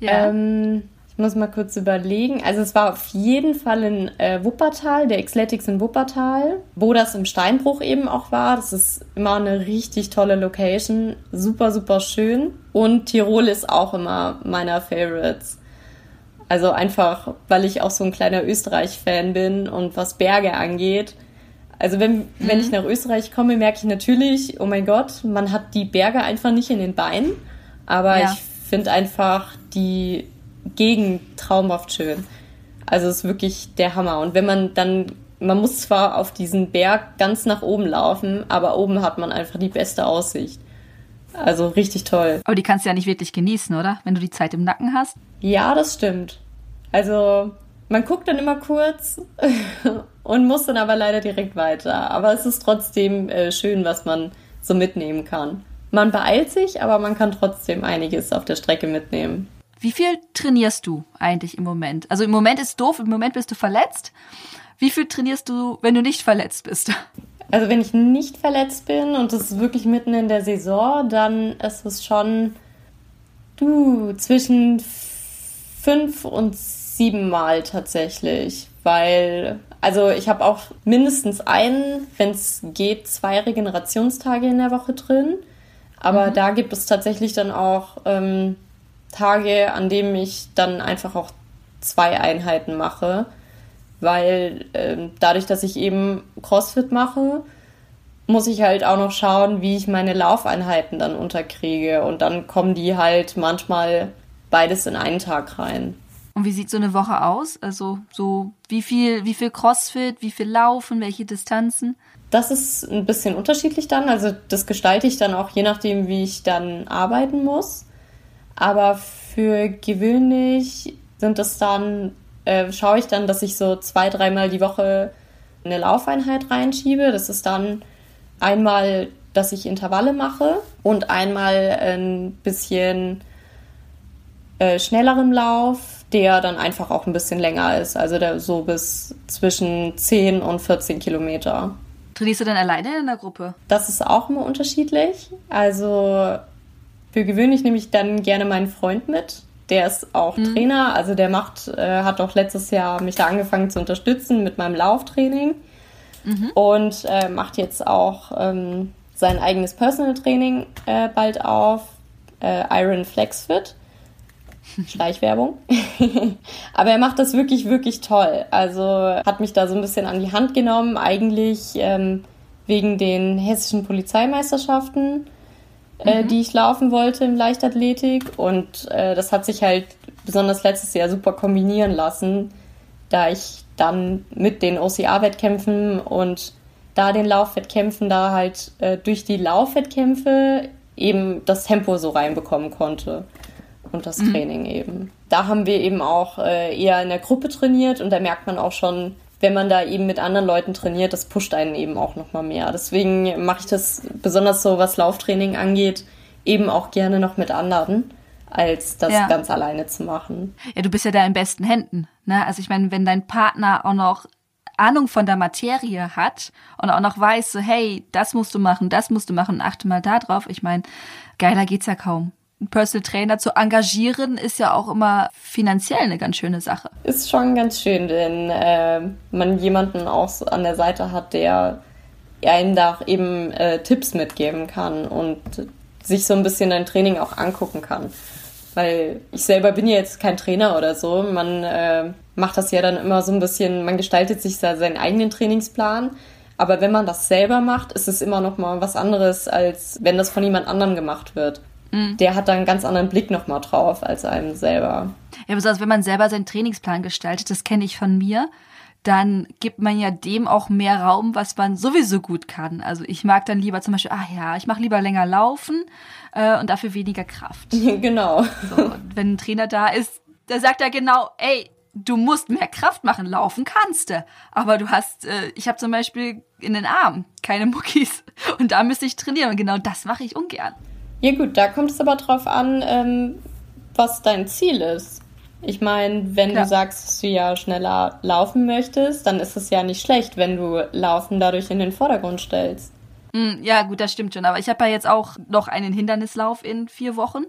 Ja. Ähm, muss mal kurz überlegen. Also es war auf jeden Fall in äh, Wuppertal, der Xletics in Wuppertal, wo das im Steinbruch eben auch war. Das ist immer eine richtig tolle Location. Super, super schön. Und Tirol ist auch immer meiner Favorites. Also einfach, weil ich auch so ein kleiner Österreich-Fan bin und was Berge angeht. Also wenn, mhm. wenn ich nach Österreich komme, merke ich natürlich, oh mein Gott, man hat die Berge einfach nicht in den Beinen. Aber ja. ich finde einfach die Gegend traumhaft schön. Also es ist wirklich der Hammer. Und wenn man dann, man muss zwar auf diesen Berg ganz nach oben laufen, aber oben hat man einfach die beste Aussicht. Also richtig toll. Aber die kannst du ja nicht wirklich genießen, oder? Wenn du die Zeit im Nacken hast. Ja, das stimmt. Also man guckt dann immer kurz und muss dann aber leider direkt weiter. Aber es ist trotzdem äh, schön, was man so mitnehmen kann. Man beeilt sich, aber man kann trotzdem einiges auf der Strecke mitnehmen. Wie viel trainierst du eigentlich im Moment? Also im Moment ist doof, im Moment bist du verletzt. Wie viel trainierst du, wenn du nicht verletzt bist? Also wenn ich nicht verletzt bin und es ist wirklich mitten in der Saison, dann ist es schon du zwischen fünf und sieben Mal tatsächlich, weil also ich habe auch mindestens einen, wenn es geht, zwei Regenerationstage in der Woche drin. Aber mhm. da gibt es tatsächlich dann auch ähm, Tage, an denen ich dann einfach auch zwei Einheiten mache, weil äh, dadurch, dass ich eben CrossFit mache, muss ich halt auch noch schauen, wie ich meine Laufeinheiten dann unterkriege und dann kommen die halt manchmal beides in einen Tag rein. Und wie sieht so eine Woche aus? Also so wie viel, wie viel CrossFit, wie viel Laufen, welche Distanzen? Das ist ein bisschen unterschiedlich dann. Also das gestalte ich dann auch je nachdem, wie ich dann arbeiten muss. Aber für gewöhnlich sind es dann, äh, schaue ich dann, dass ich so zwei, dreimal die Woche eine Laufeinheit reinschiebe. Das ist dann einmal, dass ich Intervalle mache und einmal ein bisschen äh, schnellerem Lauf, der dann einfach auch ein bisschen länger ist. Also der so bis zwischen 10 und 14 Kilometer. Trainierst du dann alleine in der Gruppe? Das ist auch immer unterschiedlich. Also für gewöhnlich nehme ich dann gerne meinen Freund mit. Der ist auch mhm. Trainer, also der macht, äh, hat auch letztes Jahr mich da angefangen zu unterstützen mit meinem Lauftraining mhm. und äh, macht jetzt auch ähm, sein eigenes Personal Training äh, bald auf, äh, Iron Flex Fit. Schleichwerbung. Aber er macht das wirklich, wirklich toll. Also hat mich da so ein bisschen an die Hand genommen, eigentlich ähm, wegen den hessischen Polizeimeisterschaften, äh, mhm. die ich laufen wollte im Leichtathletik. Und äh, das hat sich halt besonders letztes Jahr super kombinieren lassen, da ich dann mit den OCA-Wettkämpfen und da den Laufwettkämpfen da halt äh, durch die Laufwettkämpfe eben das Tempo so reinbekommen konnte und das mhm. Training eben. Da haben wir eben auch äh, eher in der Gruppe trainiert und da merkt man auch schon, wenn man da eben mit anderen Leuten trainiert, das pusht einen eben auch nochmal mehr. Deswegen mache ich das besonders so, was Lauftraining angeht, eben auch gerne noch mit anderen, als das ja. ganz alleine zu machen. Ja, du bist ja da in besten Händen. Ne? Also ich meine, wenn dein Partner auch noch Ahnung von der Materie hat und auch noch weiß, so, hey, das musst du machen, das musst du machen, achte mal da drauf. Ich meine, geiler geht's ja kaum. Personal Trainer zu engagieren, ist ja auch immer finanziell eine ganz schöne Sache. Ist schon ganz schön, wenn äh, man jemanden auch an der Seite hat, der einem da eben äh, Tipps mitgeben kann und sich so ein bisschen ein Training auch angucken kann. Weil ich selber bin ja jetzt kein Trainer oder so. Man äh, macht das ja dann immer so ein bisschen, man gestaltet sich da seinen eigenen Trainingsplan. Aber wenn man das selber macht, ist es immer noch mal was anderes, als wenn das von jemand anderem gemacht wird. Mhm. Der hat da einen ganz anderen Blick nochmal drauf als einem selber. Ja, besonders wenn man selber seinen Trainingsplan gestaltet, das kenne ich von mir, dann gibt man ja dem auch mehr Raum, was man sowieso gut kann. Also ich mag dann lieber zum Beispiel, ah ja, ich mache lieber länger laufen äh, und dafür weniger Kraft. genau. So, wenn ein Trainer da ist, der sagt er genau, ey, du musst mehr Kraft machen, laufen kannst du. Aber du hast, äh, ich habe zum Beispiel in den Armen keine Muckis und da müsste ich trainieren und genau das mache ich ungern. Ja gut, da kommt es aber drauf an, ähm, was dein Ziel ist. Ich meine, wenn Klar. du sagst, dass du ja schneller laufen möchtest, dann ist es ja nicht schlecht, wenn du Laufen dadurch in den Vordergrund stellst. Mm, ja, gut, das stimmt schon. Aber ich habe ja jetzt auch noch einen Hindernislauf in vier Wochen.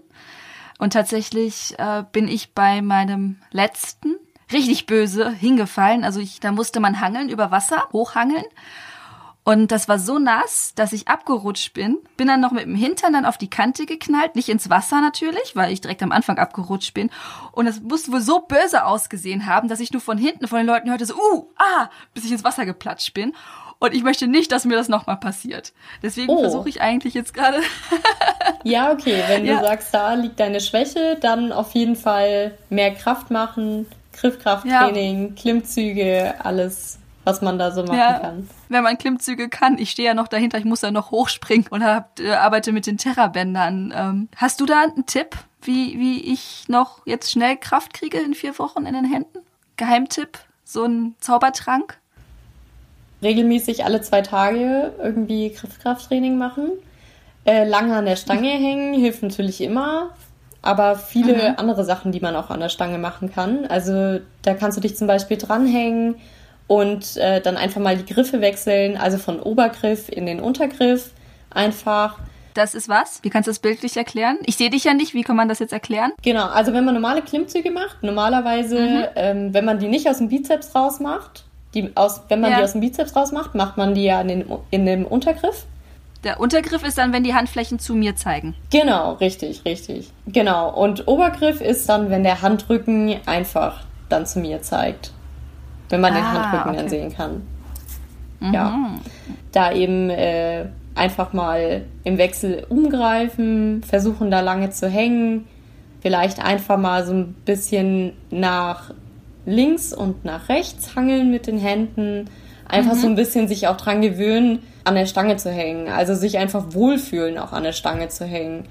Und tatsächlich äh, bin ich bei meinem letzten richtig böse hingefallen. Also ich, da musste man hangeln über Wasser, hochhangeln. Und das war so nass, dass ich abgerutscht bin. Bin dann noch mit dem Hintern dann auf die Kante geknallt, nicht ins Wasser natürlich, weil ich direkt am Anfang abgerutscht bin. Und es muss wohl so böse ausgesehen haben, dass ich nur von hinten von den Leuten hörte, so, uh, ah, bis ich ins Wasser geplatscht bin. Und ich möchte nicht, dass mir das nochmal passiert. Deswegen oh. versuche ich eigentlich jetzt gerade. ja, okay. Wenn ja. du sagst, da liegt deine Schwäche, dann auf jeden Fall mehr Kraft machen, Griffkrafttraining, ja. Klimmzüge, alles was man da so machen ja, kann. Wenn man Klimmzüge kann, ich stehe ja noch dahinter, ich muss ja noch hochspringen und hab, äh, arbeite mit den Terrabändern. Ähm, hast du da einen Tipp, wie, wie ich noch jetzt schnell Kraft kriege in vier Wochen in den Händen? Geheimtipp? So ein Zaubertrank? Regelmäßig alle zwei Tage irgendwie Griffkrafttraining machen. Äh, lange an der Stange hängen hilft natürlich immer aber viele mhm. andere Sachen, die man auch an der Stange machen kann. Also da kannst du dich zum Beispiel dranhängen und äh, dann einfach mal die Griffe wechseln, also von Obergriff in den Untergriff einfach. Das ist was? Wie kannst du das bildlich erklären? Ich sehe dich ja nicht, wie kann man das jetzt erklären? Genau, also wenn man normale Klimmzüge macht, normalerweise, mhm. ähm, wenn man die nicht aus dem Bizeps rausmacht, die aus, wenn man ja. die aus dem Bizeps rausmacht, macht man die ja in, den, in dem Untergriff. Der Untergriff ist dann, wenn die Handflächen zu mir zeigen. Genau, richtig, richtig. Genau. Und Obergriff ist dann, wenn der Handrücken einfach dann zu mir zeigt wenn man ah, den Handrücken okay. dann sehen kann. Mhm. Ja. Da eben äh, einfach mal im Wechsel umgreifen, versuchen da lange zu hängen, vielleicht einfach mal so ein bisschen nach links und nach rechts hangeln mit den Händen, einfach mhm. so ein bisschen sich auch dran gewöhnen, an der Stange zu hängen, also sich einfach wohlfühlen, auch an der Stange zu hängen.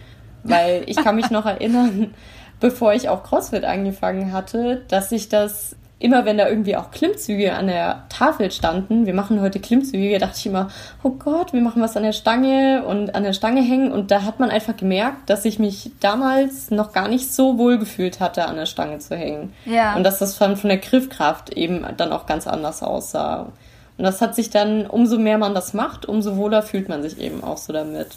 Weil ich kann mich noch erinnern, bevor ich auch CrossFit angefangen hatte, dass ich das immer wenn da irgendwie auch Klimmzüge an der Tafel standen, wir machen heute Klimmzüge, dachte ich immer, oh Gott, wir machen was an der Stange und an der Stange hängen. Und da hat man einfach gemerkt, dass ich mich damals noch gar nicht so wohl gefühlt hatte, an der Stange zu hängen. Ja. Und dass das von, von der Griffkraft eben dann auch ganz anders aussah. Und das hat sich dann, umso mehr man das macht, umso wohler fühlt man sich eben auch so damit.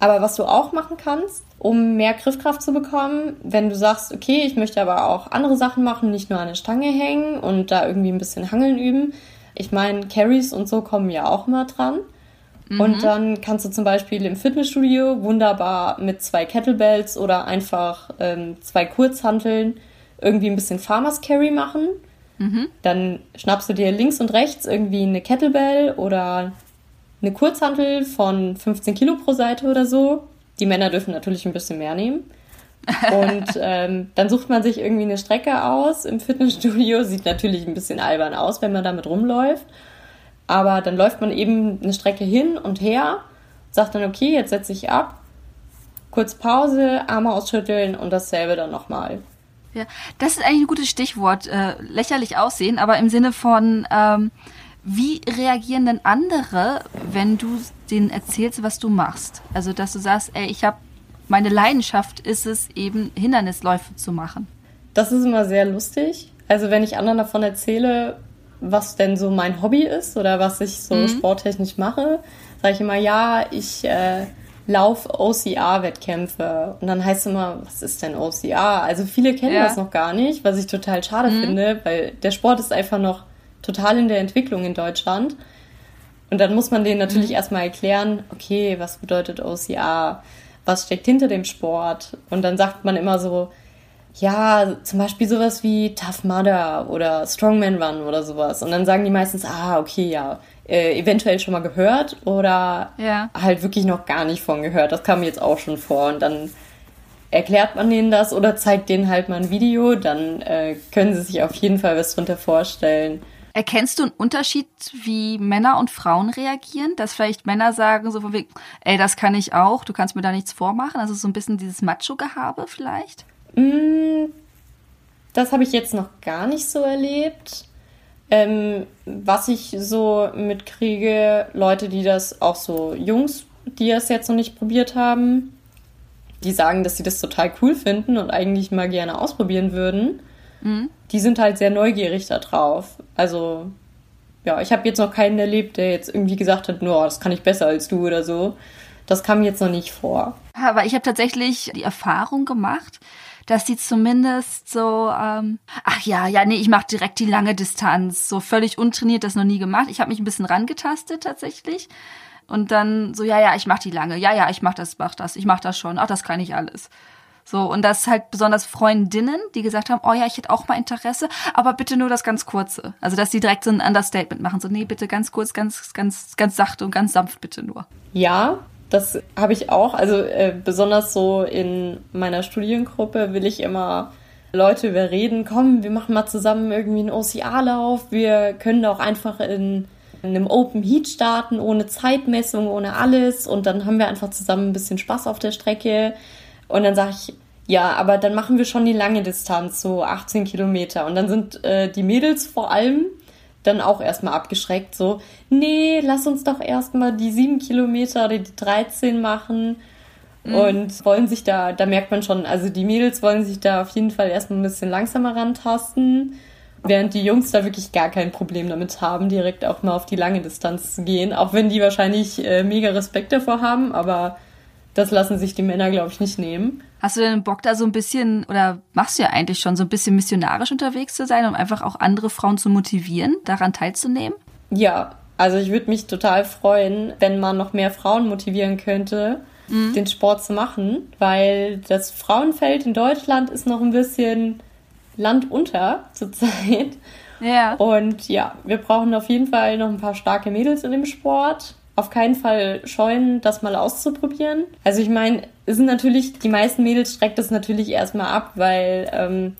Aber was du auch machen kannst, um mehr Griffkraft zu bekommen, wenn du sagst, okay, ich möchte aber auch andere Sachen machen, nicht nur an der Stange hängen und da irgendwie ein bisschen Hangeln üben. Ich meine, Carries und so kommen ja auch immer dran. Mhm. Und dann kannst du zum Beispiel im Fitnessstudio wunderbar mit zwei Kettlebells oder einfach ähm, zwei Kurzhanteln irgendwie ein bisschen Farmers Carry machen. Mhm. Dann schnappst du dir links und rechts irgendwie eine Kettlebell oder eine Kurzhantel von 15 Kilo pro Seite oder so. Die Männer dürfen natürlich ein bisschen mehr nehmen. Und ähm, dann sucht man sich irgendwie eine Strecke aus im Fitnessstudio. Sieht natürlich ein bisschen albern aus, wenn man damit rumläuft. Aber dann läuft man eben eine Strecke hin und her, sagt dann, okay, jetzt setze ich ab, kurz Pause, Arme ausschütteln und dasselbe dann nochmal. Ja, das ist eigentlich ein gutes Stichwort. Äh, lächerlich aussehen, aber im Sinne von, ähm, wie reagieren denn andere, wenn du denen erzählst, was du machst? Also, dass du sagst, ey, ich habe meine Leidenschaft ist es eben Hindernisläufe zu machen. Das ist immer sehr lustig. Also, wenn ich anderen davon erzähle, was denn so mein Hobby ist oder was ich so mhm. sporttechnisch mache, sage ich immer, ja, ich äh, laufe OCR-Wettkämpfe. Und dann heißt es immer, was ist denn OCR? Also viele kennen ja. das noch gar nicht, was ich total schade mhm. finde, weil der Sport ist einfach noch total in der Entwicklung in Deutschland. Und dann muss man denen natürlich mhm. erstmal erklären, okay, was bedeutet OCR? Was steckt hinter dem Sport? Und dann sagt man immer so, ja, zum Beispiel sowas wie Tough Mudder oder Strongman Run oder sowas. Und dann sagen die meistens, ah, okay, ja, äh, eventuell schon mal gehört oder ja. halt wirklich noch gar nicht von gehört. Das kam jetzt auch schon vor. Und dann erklärt man denen das oder zeigt denen halt mal ein Video, dann äh, können sie sich auf jeden Fall was drunter vorstellen. Erkennst du einen Unterschied, wie Männer und Frauen reagieren? Dass vielleicht Männer sagen so von wegen, ey, das kann ich auch, du kannst mir da nichts vormachen. Also so ein bisschen dieses Macho-Gehabe vielleicht? Mm, das habe ich jetzt noch gar nicht so erlebt. Ähm, was ich so mitkriege, Leute, die das auch so Jungs, die das jetzt noch nicht probiert haben, die sagen, dass sie das total cool finden und eigentlich mal gerne ausprobieren würden. Mhm. Die sind halt sehr neugierig da drauf. Also, ja, ich habe jetzt noch keinen erlebt, der jetzt irgendwie gesagt hat, no, das kann ich besser als du oder so. Das kam jetzt noch nicht vor. Aber ich habe tatsächlich die Erfahrung gemacht, dass sie zumindest so, ähm, ach ja, ja, nee, ich mache direkt die lange Distanz, so völlig untrainiert, das noch nie gemacht. Ich habe mich ein bisschen rangetastet tatsächlich. Und dann so, ja, ja, ich mach die lange, ja, ja, ich mach das, mach das, ich mach das schon, ach, das kann ich alles. So, und das halt besonders Freundinnen, die gesagt haben, oh ja, ich hätte auch mal Interesse, aber bitte nur das ganz kurze. Also, dass die direkt so ein Understatement machen, so, nee, bitte ganz kurz, ganz, ganz, ganz sachte und ganz sanft bitte nur. Ja, das habe ich auch. Also, äh, besonders so in meiner Studiengruppe will ich immer Leute überreden, komm, wir machen mal zusammen irgendwie einen OCA-Lauf, wir können auch einfach in in einem Open Heat starten, ohne Zeitmessung, ohne alles. Und dann haben wir einfach zusammen ein bisschen Spaß auf der Strecke. Und dann sage ich, ja, aber dann machen wir schon die lange Distanz, so 18 Kilometer. Und dann sind äh, die Mädels vor allem dann auch erstmal abgeschreckt, so, nee, lass uns doch erstmal die 7 Kilometer oder die 13 machen. Mhm. Und wollen sich da, da merkt man schon, also die Mädels wollen sich da auf jeden Fall erstmal ein bisschen langsamer rantasten, während die Jungs da wirklich gar kein Problem damit haben, direkt auch mal auf die lange Distanz zu gehen. Auch wenn die wahrscheinlich äh, mega Respekt davor haben, aber das lassen sich die Männer, glaube ich, nicht nehmen. Hast du denn Bock da so ein bisschen, oder machst du ja eigentlich schon so ein bisschen missionarisch unterwegs zu sein, um einfach auch andere Frauen zu motivieren, daran teilzunehmen? Ja, also ich würde mich total freuen, wenn man noch mehr Frauen motivieren könnte, mhm. den Sport zu machen, weil das Frauenfeld in Deutschland ist noch ein bisschen Land unter zurzeit. Ja. Und ja, wir brauchen auf jeden Fall noch ein paar starke Mädels in dem Sport auf keinen Fall scheuen, das mal auszuprobieren. Also ich meine, es sind natürlich, die meisten Mädels streckt das natürlich erstmal ab, weil ähm,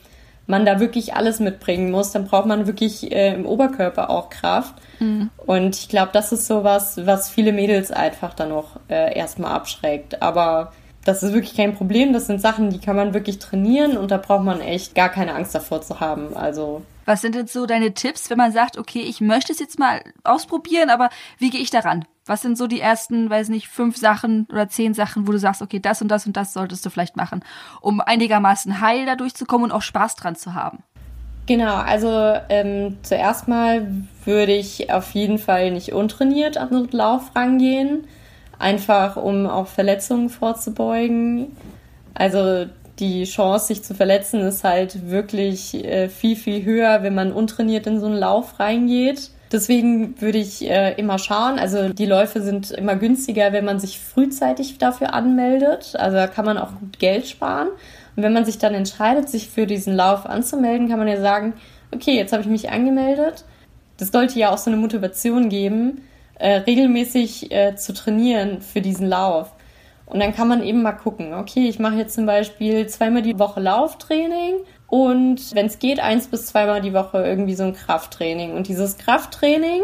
man da wirklich alles mitbringen muss. Dann braucht man wirklich äh, im Oberkörper auch Kraft. Mhm. Und ich glaube, das ist so was, was viele Mädels einfach dann noch äh, erstmal abschreckt. Aber das ist wirklich kein Problem. Das sind Sachen, die kann man wirklich trainieren und da braucht man echt gar keine Angst davor zu haben. Also was sind jetzt so deine Tipps, wenn man sagt, okay, ich möchte es jetzt mal ausprobieren, aber wie gehe ich daran? Was sind so die ersten, weiß nicht, fünf Sachen oder zehn Sachen, wo du sagst, okay, das und das und das solltest du vielleicht machen, um einigermaßen heil da durchzukommen und auch Spaß dran zu haben? Genau, also ähm, zuerst mal würde ich auf jeden Fall nicht untrainiert an den Lauf rangehen, einfach um auch Verletzungen vorzubeugen. Also die Chance, sich zu verletzen, ist halt wirklich äh, viel, viel höher, wenn man untrainiert in so einen Lauf reingeht. Deswegen würde ich äh, immer schauen. Also die Läufe sind immer günstiger, wenn man sich frühzeitig dafür anmeldet. Also da kann man auch gut Geld sparen. Und wenn man sich dann entscheidet, sich für diesen Lauf anzumelden, kann man ja sagen, okay, jetzt habe ich mich angemeldet. Das sollte ja auch so eine Motivation geben, äh, regelmäßig äh, zu trainieren für diesen Lauf. Und dann kann man eben mal gucken, okay, ich mache jetzt zum Beispiel zweimal die Woche Lauftraining und wenn es geht, eins bis zweimal die Woche irgendwie so ein Krafttraining. Und dieses Krafttraining,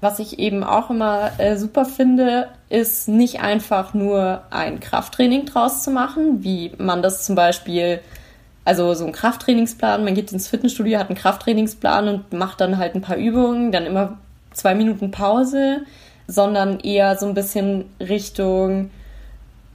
was ich eben auch immer äh, super finde, ist nicht einfach nur ein Krafttraining draus zu machen, wie man das zum Beispiel, also so ein Krafttrainingsplan, man geht ins Fitnessstudio, hat einen Krafttrainingsplan und macht dann halt ein paar Übungen, dann immer zwei Minuten Pause, sondern eher so ein bisschen Richtung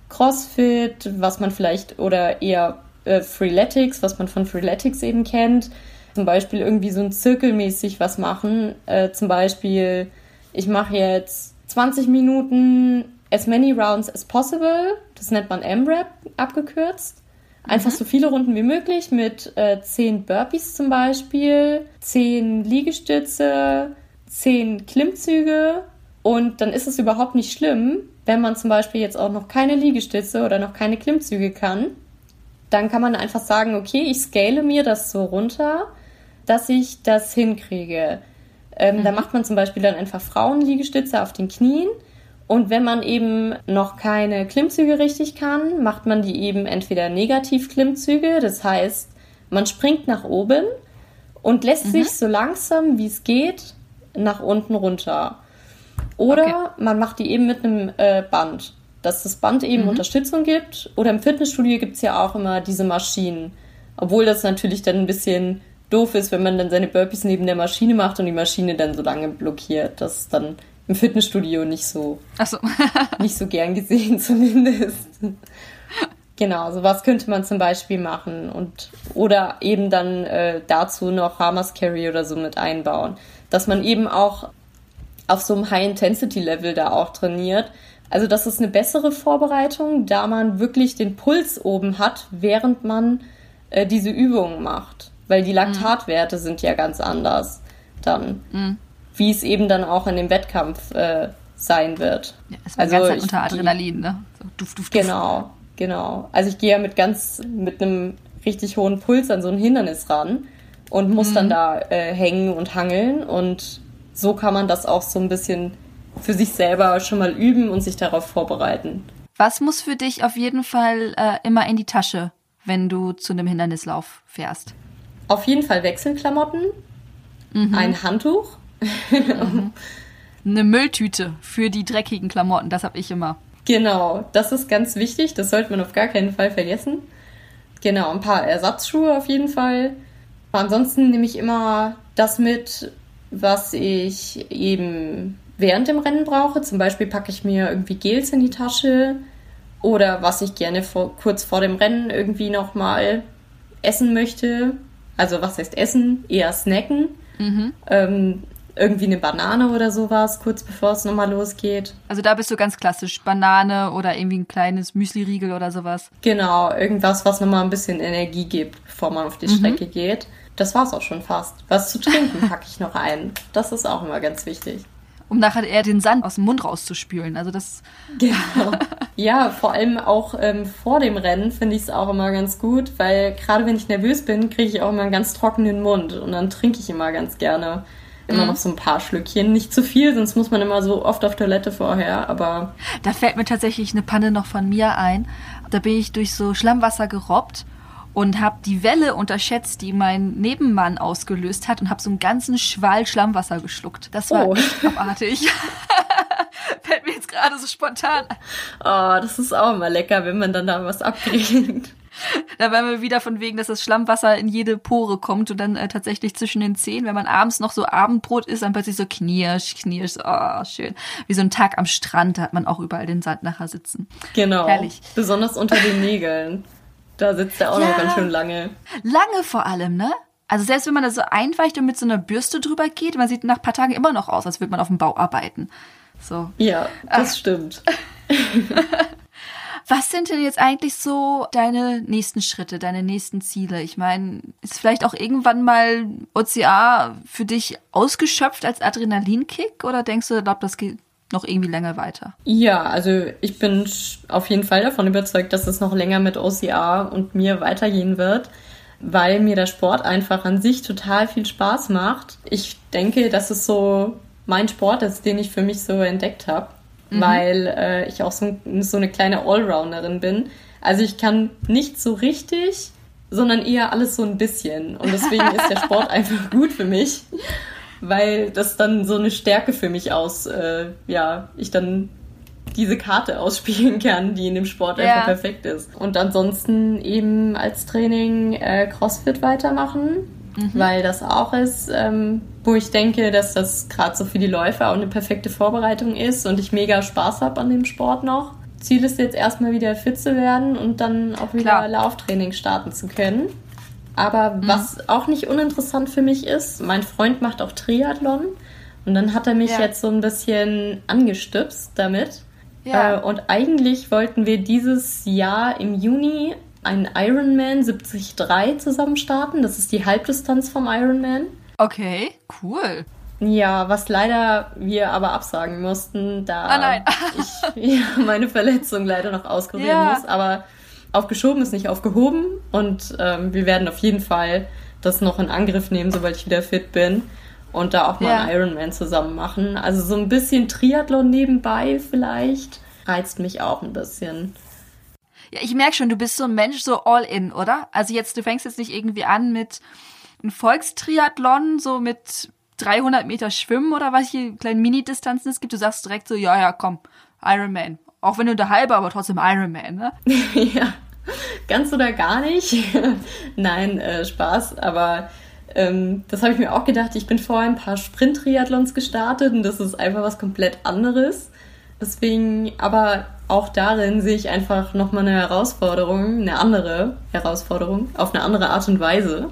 CrossFit, was man vielleicht oder eher äh, Freeletics, was man von Freeletics eben kennt. Zum Beispiel irgendwie so ein Zirkelmäßig was machen. Äh, zum Beispiel, ich mache jetzt 20 Minuten as many rounds as possible. Das nennt man M-Rap abgekürzt. Einfach mhm. so viele Runden wie möglich mit äh, 10 Burpees zum Beispiel, 10 Liegestütze, 10 Klimmzüge. Und dann ist es überhaupt nicht schlimm, wenn man zum Beispiel jetzt auch noch keine Liegestütze oder noch keine Klimmzüge kann, dann kann man einfach sagen, okay, ich scale mir das so runter, dass ich das hinkriege. Ähm, mhm. Da macht man zum Beispiel dann einfach Frauenliegestütze auf den Knien. Und wenn man eben noch keine Klimmzüge richtig kann, macht man die eben entweder Negativ-Klimmzüge, das heißt, man springt nach oben und lässt mhm. sich so langsam wie es geht nach unten runter. Oder okay. man macht die eben mit einem äh, Band, dass das Band eben mhm. Unterstützung gibt. Oder im Fitnessstudio gibt es ja auch immer diese Maschinen. Obwohl das natürlich dann ein bisschen doof ist, wenn man dann seine Burpees neben der Maschine macht und die Maschine dann so lange blockiert. Das ist dann im Fitnessstudio nicht so, so. nicht so gern gesehen zumindest. Genau, so was könnte man zum Beispiel machen und oder eben dann äh, dazu noch Hamas Carry oder so mit einbauen, dass man eben auch auf so einem High-Intensity-Level da auch trainiert. Also das ist eine bessere Vorbereitung, da man wirklich den Puls oben hat, während man äh, diese Übungen macht. Weil die Laktatwerte sind ja ganz anders dann. Mhm. Wie es eben dann auch in dem Wettkampf äh, sein wird. Ja, ist Also ganz unter Adrenalin, ne? So duft, duft, duft. Genau, genau. Also ich gehe ja mit ganz, mit einem richtig hohen Puls an so ein Hindernis ran und muss dann da äh, hängen und hangeln und so kann man das auch so ein bisschen für sich selber schon mal üben und sich darauf vorbereiten. Was muss für dich auf jeden Fall äh, immer in die Tasche, wenn du zu einem Hindernislauf fährst? Auf jeden Fall Wechselklamotten, ein Handtuch, Eine Mülltüte für die dreckigen Klamotten, das habe ich immer. Genau, das ist ganz wichtig. Das sollte man auf gar keinen Fall vergessen. Genau, ein paar Ersatzschuhe auf jeden Fall. Ansonsten nehme ich immer das mit, was ich eben während dem Rennen brauche. Zum Beispiel packe ich mir irgendwie Gels in die Tasche oder was ich gerne vor, kurz vor dem Rennen irgendwie nochmal essen möchte. Also was heißt essen? Eher snacken. Ähm, irgendwie eine Banane oder sowas, kurz bevor es nochmal losgeht. Also da bist du ganz klassisch. Banane oder irgendwie ein kleines Müsli-Riegel oder sowas. Genau, irgendwas, was nochmal ein bisschen Energie gibt, bevor man auf die Strecke geht. Das war's auch schon fast. Was zu trinken packe ich noch ein. Das ist auch immer ganz wichtig. Um nachher eher den Sand aus dem Mund rauszuspülen. Also das, Genau. Ja, vor allem auch ähm, vor dem Rennen finde ich es auch immer ganz gut, weil gerade wenn ich nervös bin, kriege ich auch immer einen ganz trockenen Mund und dann trinke ich immer ganz gerne immer noch so ein paar Schlückchen. Nicht zu viel, sonst muss man immer so oft auf Toilette vorher, aber da fällt mir tatsächlich eine Panne noch von mir ein. Da bin ich durch so Schlammwasser gerobbt und habe die Welle unterschätzt, die mein Nebenmann ausgelöst hat und habe so einen ganzen Schwall Schlammwasser geschluckt. Das war Oh. echt abartig. fällt mir jetzt gerade so spontan. oh, das ist auch immer lecker, wenn man dann da was abkriegt. Da waren wir wieder von wegen, dass das Schlammwasser in jede Pore kommt und dann äh, tatsächlich zwischen den Zähnen, wenn man abends noch so Abendbrot isst, dann plötzlich so knirsch, knirsch, oh, schön. Wie so ein Tag am Strand, da hat man auch überall den Sand nachher sitzen. Genau. Herrlich. Besonders unter den Nägeln. Da sitzt er auch Ja. noch ganz schön lange. Lange vor allem, ne? Also selbst wenn man da so einweicht und mit so einer Bürste drüber geht, man sieht nach ein paar Tagen immer noch aus, als würde man auf dem Bau arbeiten. So. Ja, das stimmt. Was sind denn jetzt eigentlich so deine nächsten Schritte, deine nächsten Ziele? Ich meine, ist vielleicht auch irgendwann mal OCA für dich ausgeschöpft als Adrenalinkick oder denkst du, glaub, das geht noch irgendwie länger weiter? Ja, also ich bin auf jeden Fall davon überzeugt, dass es noch länger mit OCA und mir weitergehen wird, weil mir der Sport einfach an sich total viel Spaß macht. Ich denke, dass es so mein Sport ist, den ich für mich so entdeckt habe, weil äh, ich auch so, so eine kleine Allrounderin bin. Also ich kann nicht so richtig, sondern eher alles so ein bisschen. Und deswegen ist der Sport einfach gut für mich weil das dann so eine Stärke für mich aus, äh, ja, ich dann diese Karte ausspielen kann, die in dem Sport Ja. einfach perfekt ist. Und ansonsten eben als Training äh, CrossFit weitermachen, weil das auch ist, ähm, wo ich denke, dass das gerade so für die Läufer auch eine perfekte Vorbereitung ist und ich mega Spaß habe an dem Sport noch. Ziel ist jetzt erstmal wieder fit zu werden und dann auch wieder Klar. Lauftraining starten zu können. Aber was auch nicht uninteressant für mich ist, mein Freund macht auch Triathlon und dann hat er mich Ja. jetzt so ein bisschen angestüpst damit. Ja. Äh, und eigentlich wollten wir dieses Jahr im Juni einen Ironman 73 zusammen starten. Das ist die Halbdistanz vom Ironman. Okay, cool. Ja, was leider wir aber absagen mussten, da Ah, ich ja, meine Verletzung leider noch auskurieren Ja. muss. Aber aufgeschoben ist nicht aufgehoben und ähm, wir werden auf jeden Fall das noch in Angriff nehmen, sobald ich wieder fit bin und da auch mal Ja. einen Ironman zusammen machen. Also so ein bisschen Triathlon nebenbei vielleicht reizt mich auch ein bisschen. Ja, ich merke schon, du bist so ein Mensch, so all in, oder? Also jetzt, du fängst jetzt nicht irgendwie an mit einem Volkstriathlon, so mit 300 Meter Schwimmen oder was hier kleinen Mini-Distanzen es gibt. Du sagst direkt so, ja, ja, komm, Ironman. Auch wenn du der halbe, aber trotzdem Ironman, ne? ja, ganz oder gar nicht. Nein, äh, Spaß, aber ähm, das habe ich mir auch gedacht. Ich bin vorher ein paar Sprint-Triathlons gestartet und das ist einfach was komplett anderes. Deswegen, aber auch darin sehe ich einfach nochmal eine Herausforderung, eine andere Herausforderung, auf eine andere Art und Weise.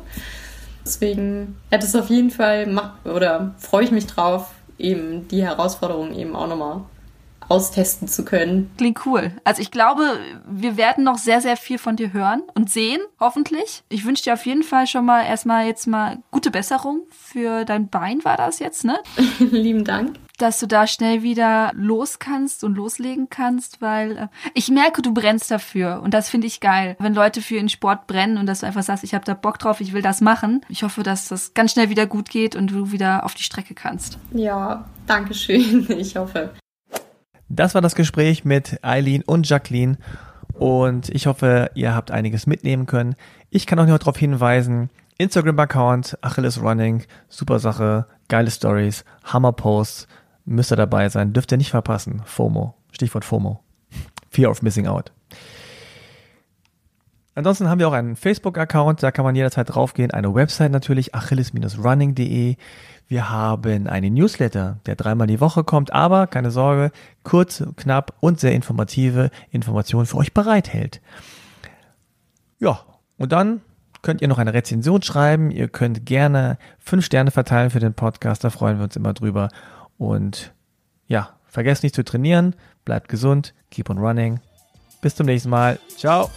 Deswegen hätte es auf jeden Fall, oder freue ich mich drauf, eben die Herausforderung eben auch nochmal austesten zu können. Klingt cool. Also ich glaube, wir werden noch sehr, sehr viel von dir hören und sehen, hoffentlich. Ich wünsche dir auf jeden Fall schon mal erstmal jetzt mal gute Besserung für dein Bein, war das jetzt, ne? Lieben Dank dass du da schnell wieder los kannst und loslegen kannst, weil äh, ich merke, du brennst dafür und das finde ich geil. Wenn Leute für ihren Sport brennen und dass du einfach sagst, ich habe da Bock drauf, ich will das machen. Ich hoffe, dass das ganz schnell wieder gut geht und du wieder auf die Strecke kannst. Ja, danke schön. Ich hoffe. Das war das Gespräch mit Eileen und Jacqueline und ich hoffe, ihr habt einiges mitnehmen können. Ich kann auch noch darauf hinweisen, Instagram-Account Achilles Running, super Sache, geile Stories, Hammer Posts, müsst ihr dabei sein, dürft ihr nicht verpassen. FOMO, Stichwort FOMO, Fear of Missing Out. Ansonsten haben wir auch einen Facebook-Account, da kann man jederzeit draufgehen. Eine Website natürlich, achilles-running.de. Wir haben einen Newsletter, der dreimal die Woche kommt, aber keine Sorge, kurz, knapp und sehr informative Informationen für euch bereithält. Ja, und dann könnt ihr noch eine Rezension schreiben. Ihr könnt gerne fünf Sterne verteilen für den Podcast, da freuen wir uns immer drüber. Und ja, vergesst nicht zu trainieren, bleibt gesund, keep on running. Bis zum nächsten Mal. Ciao.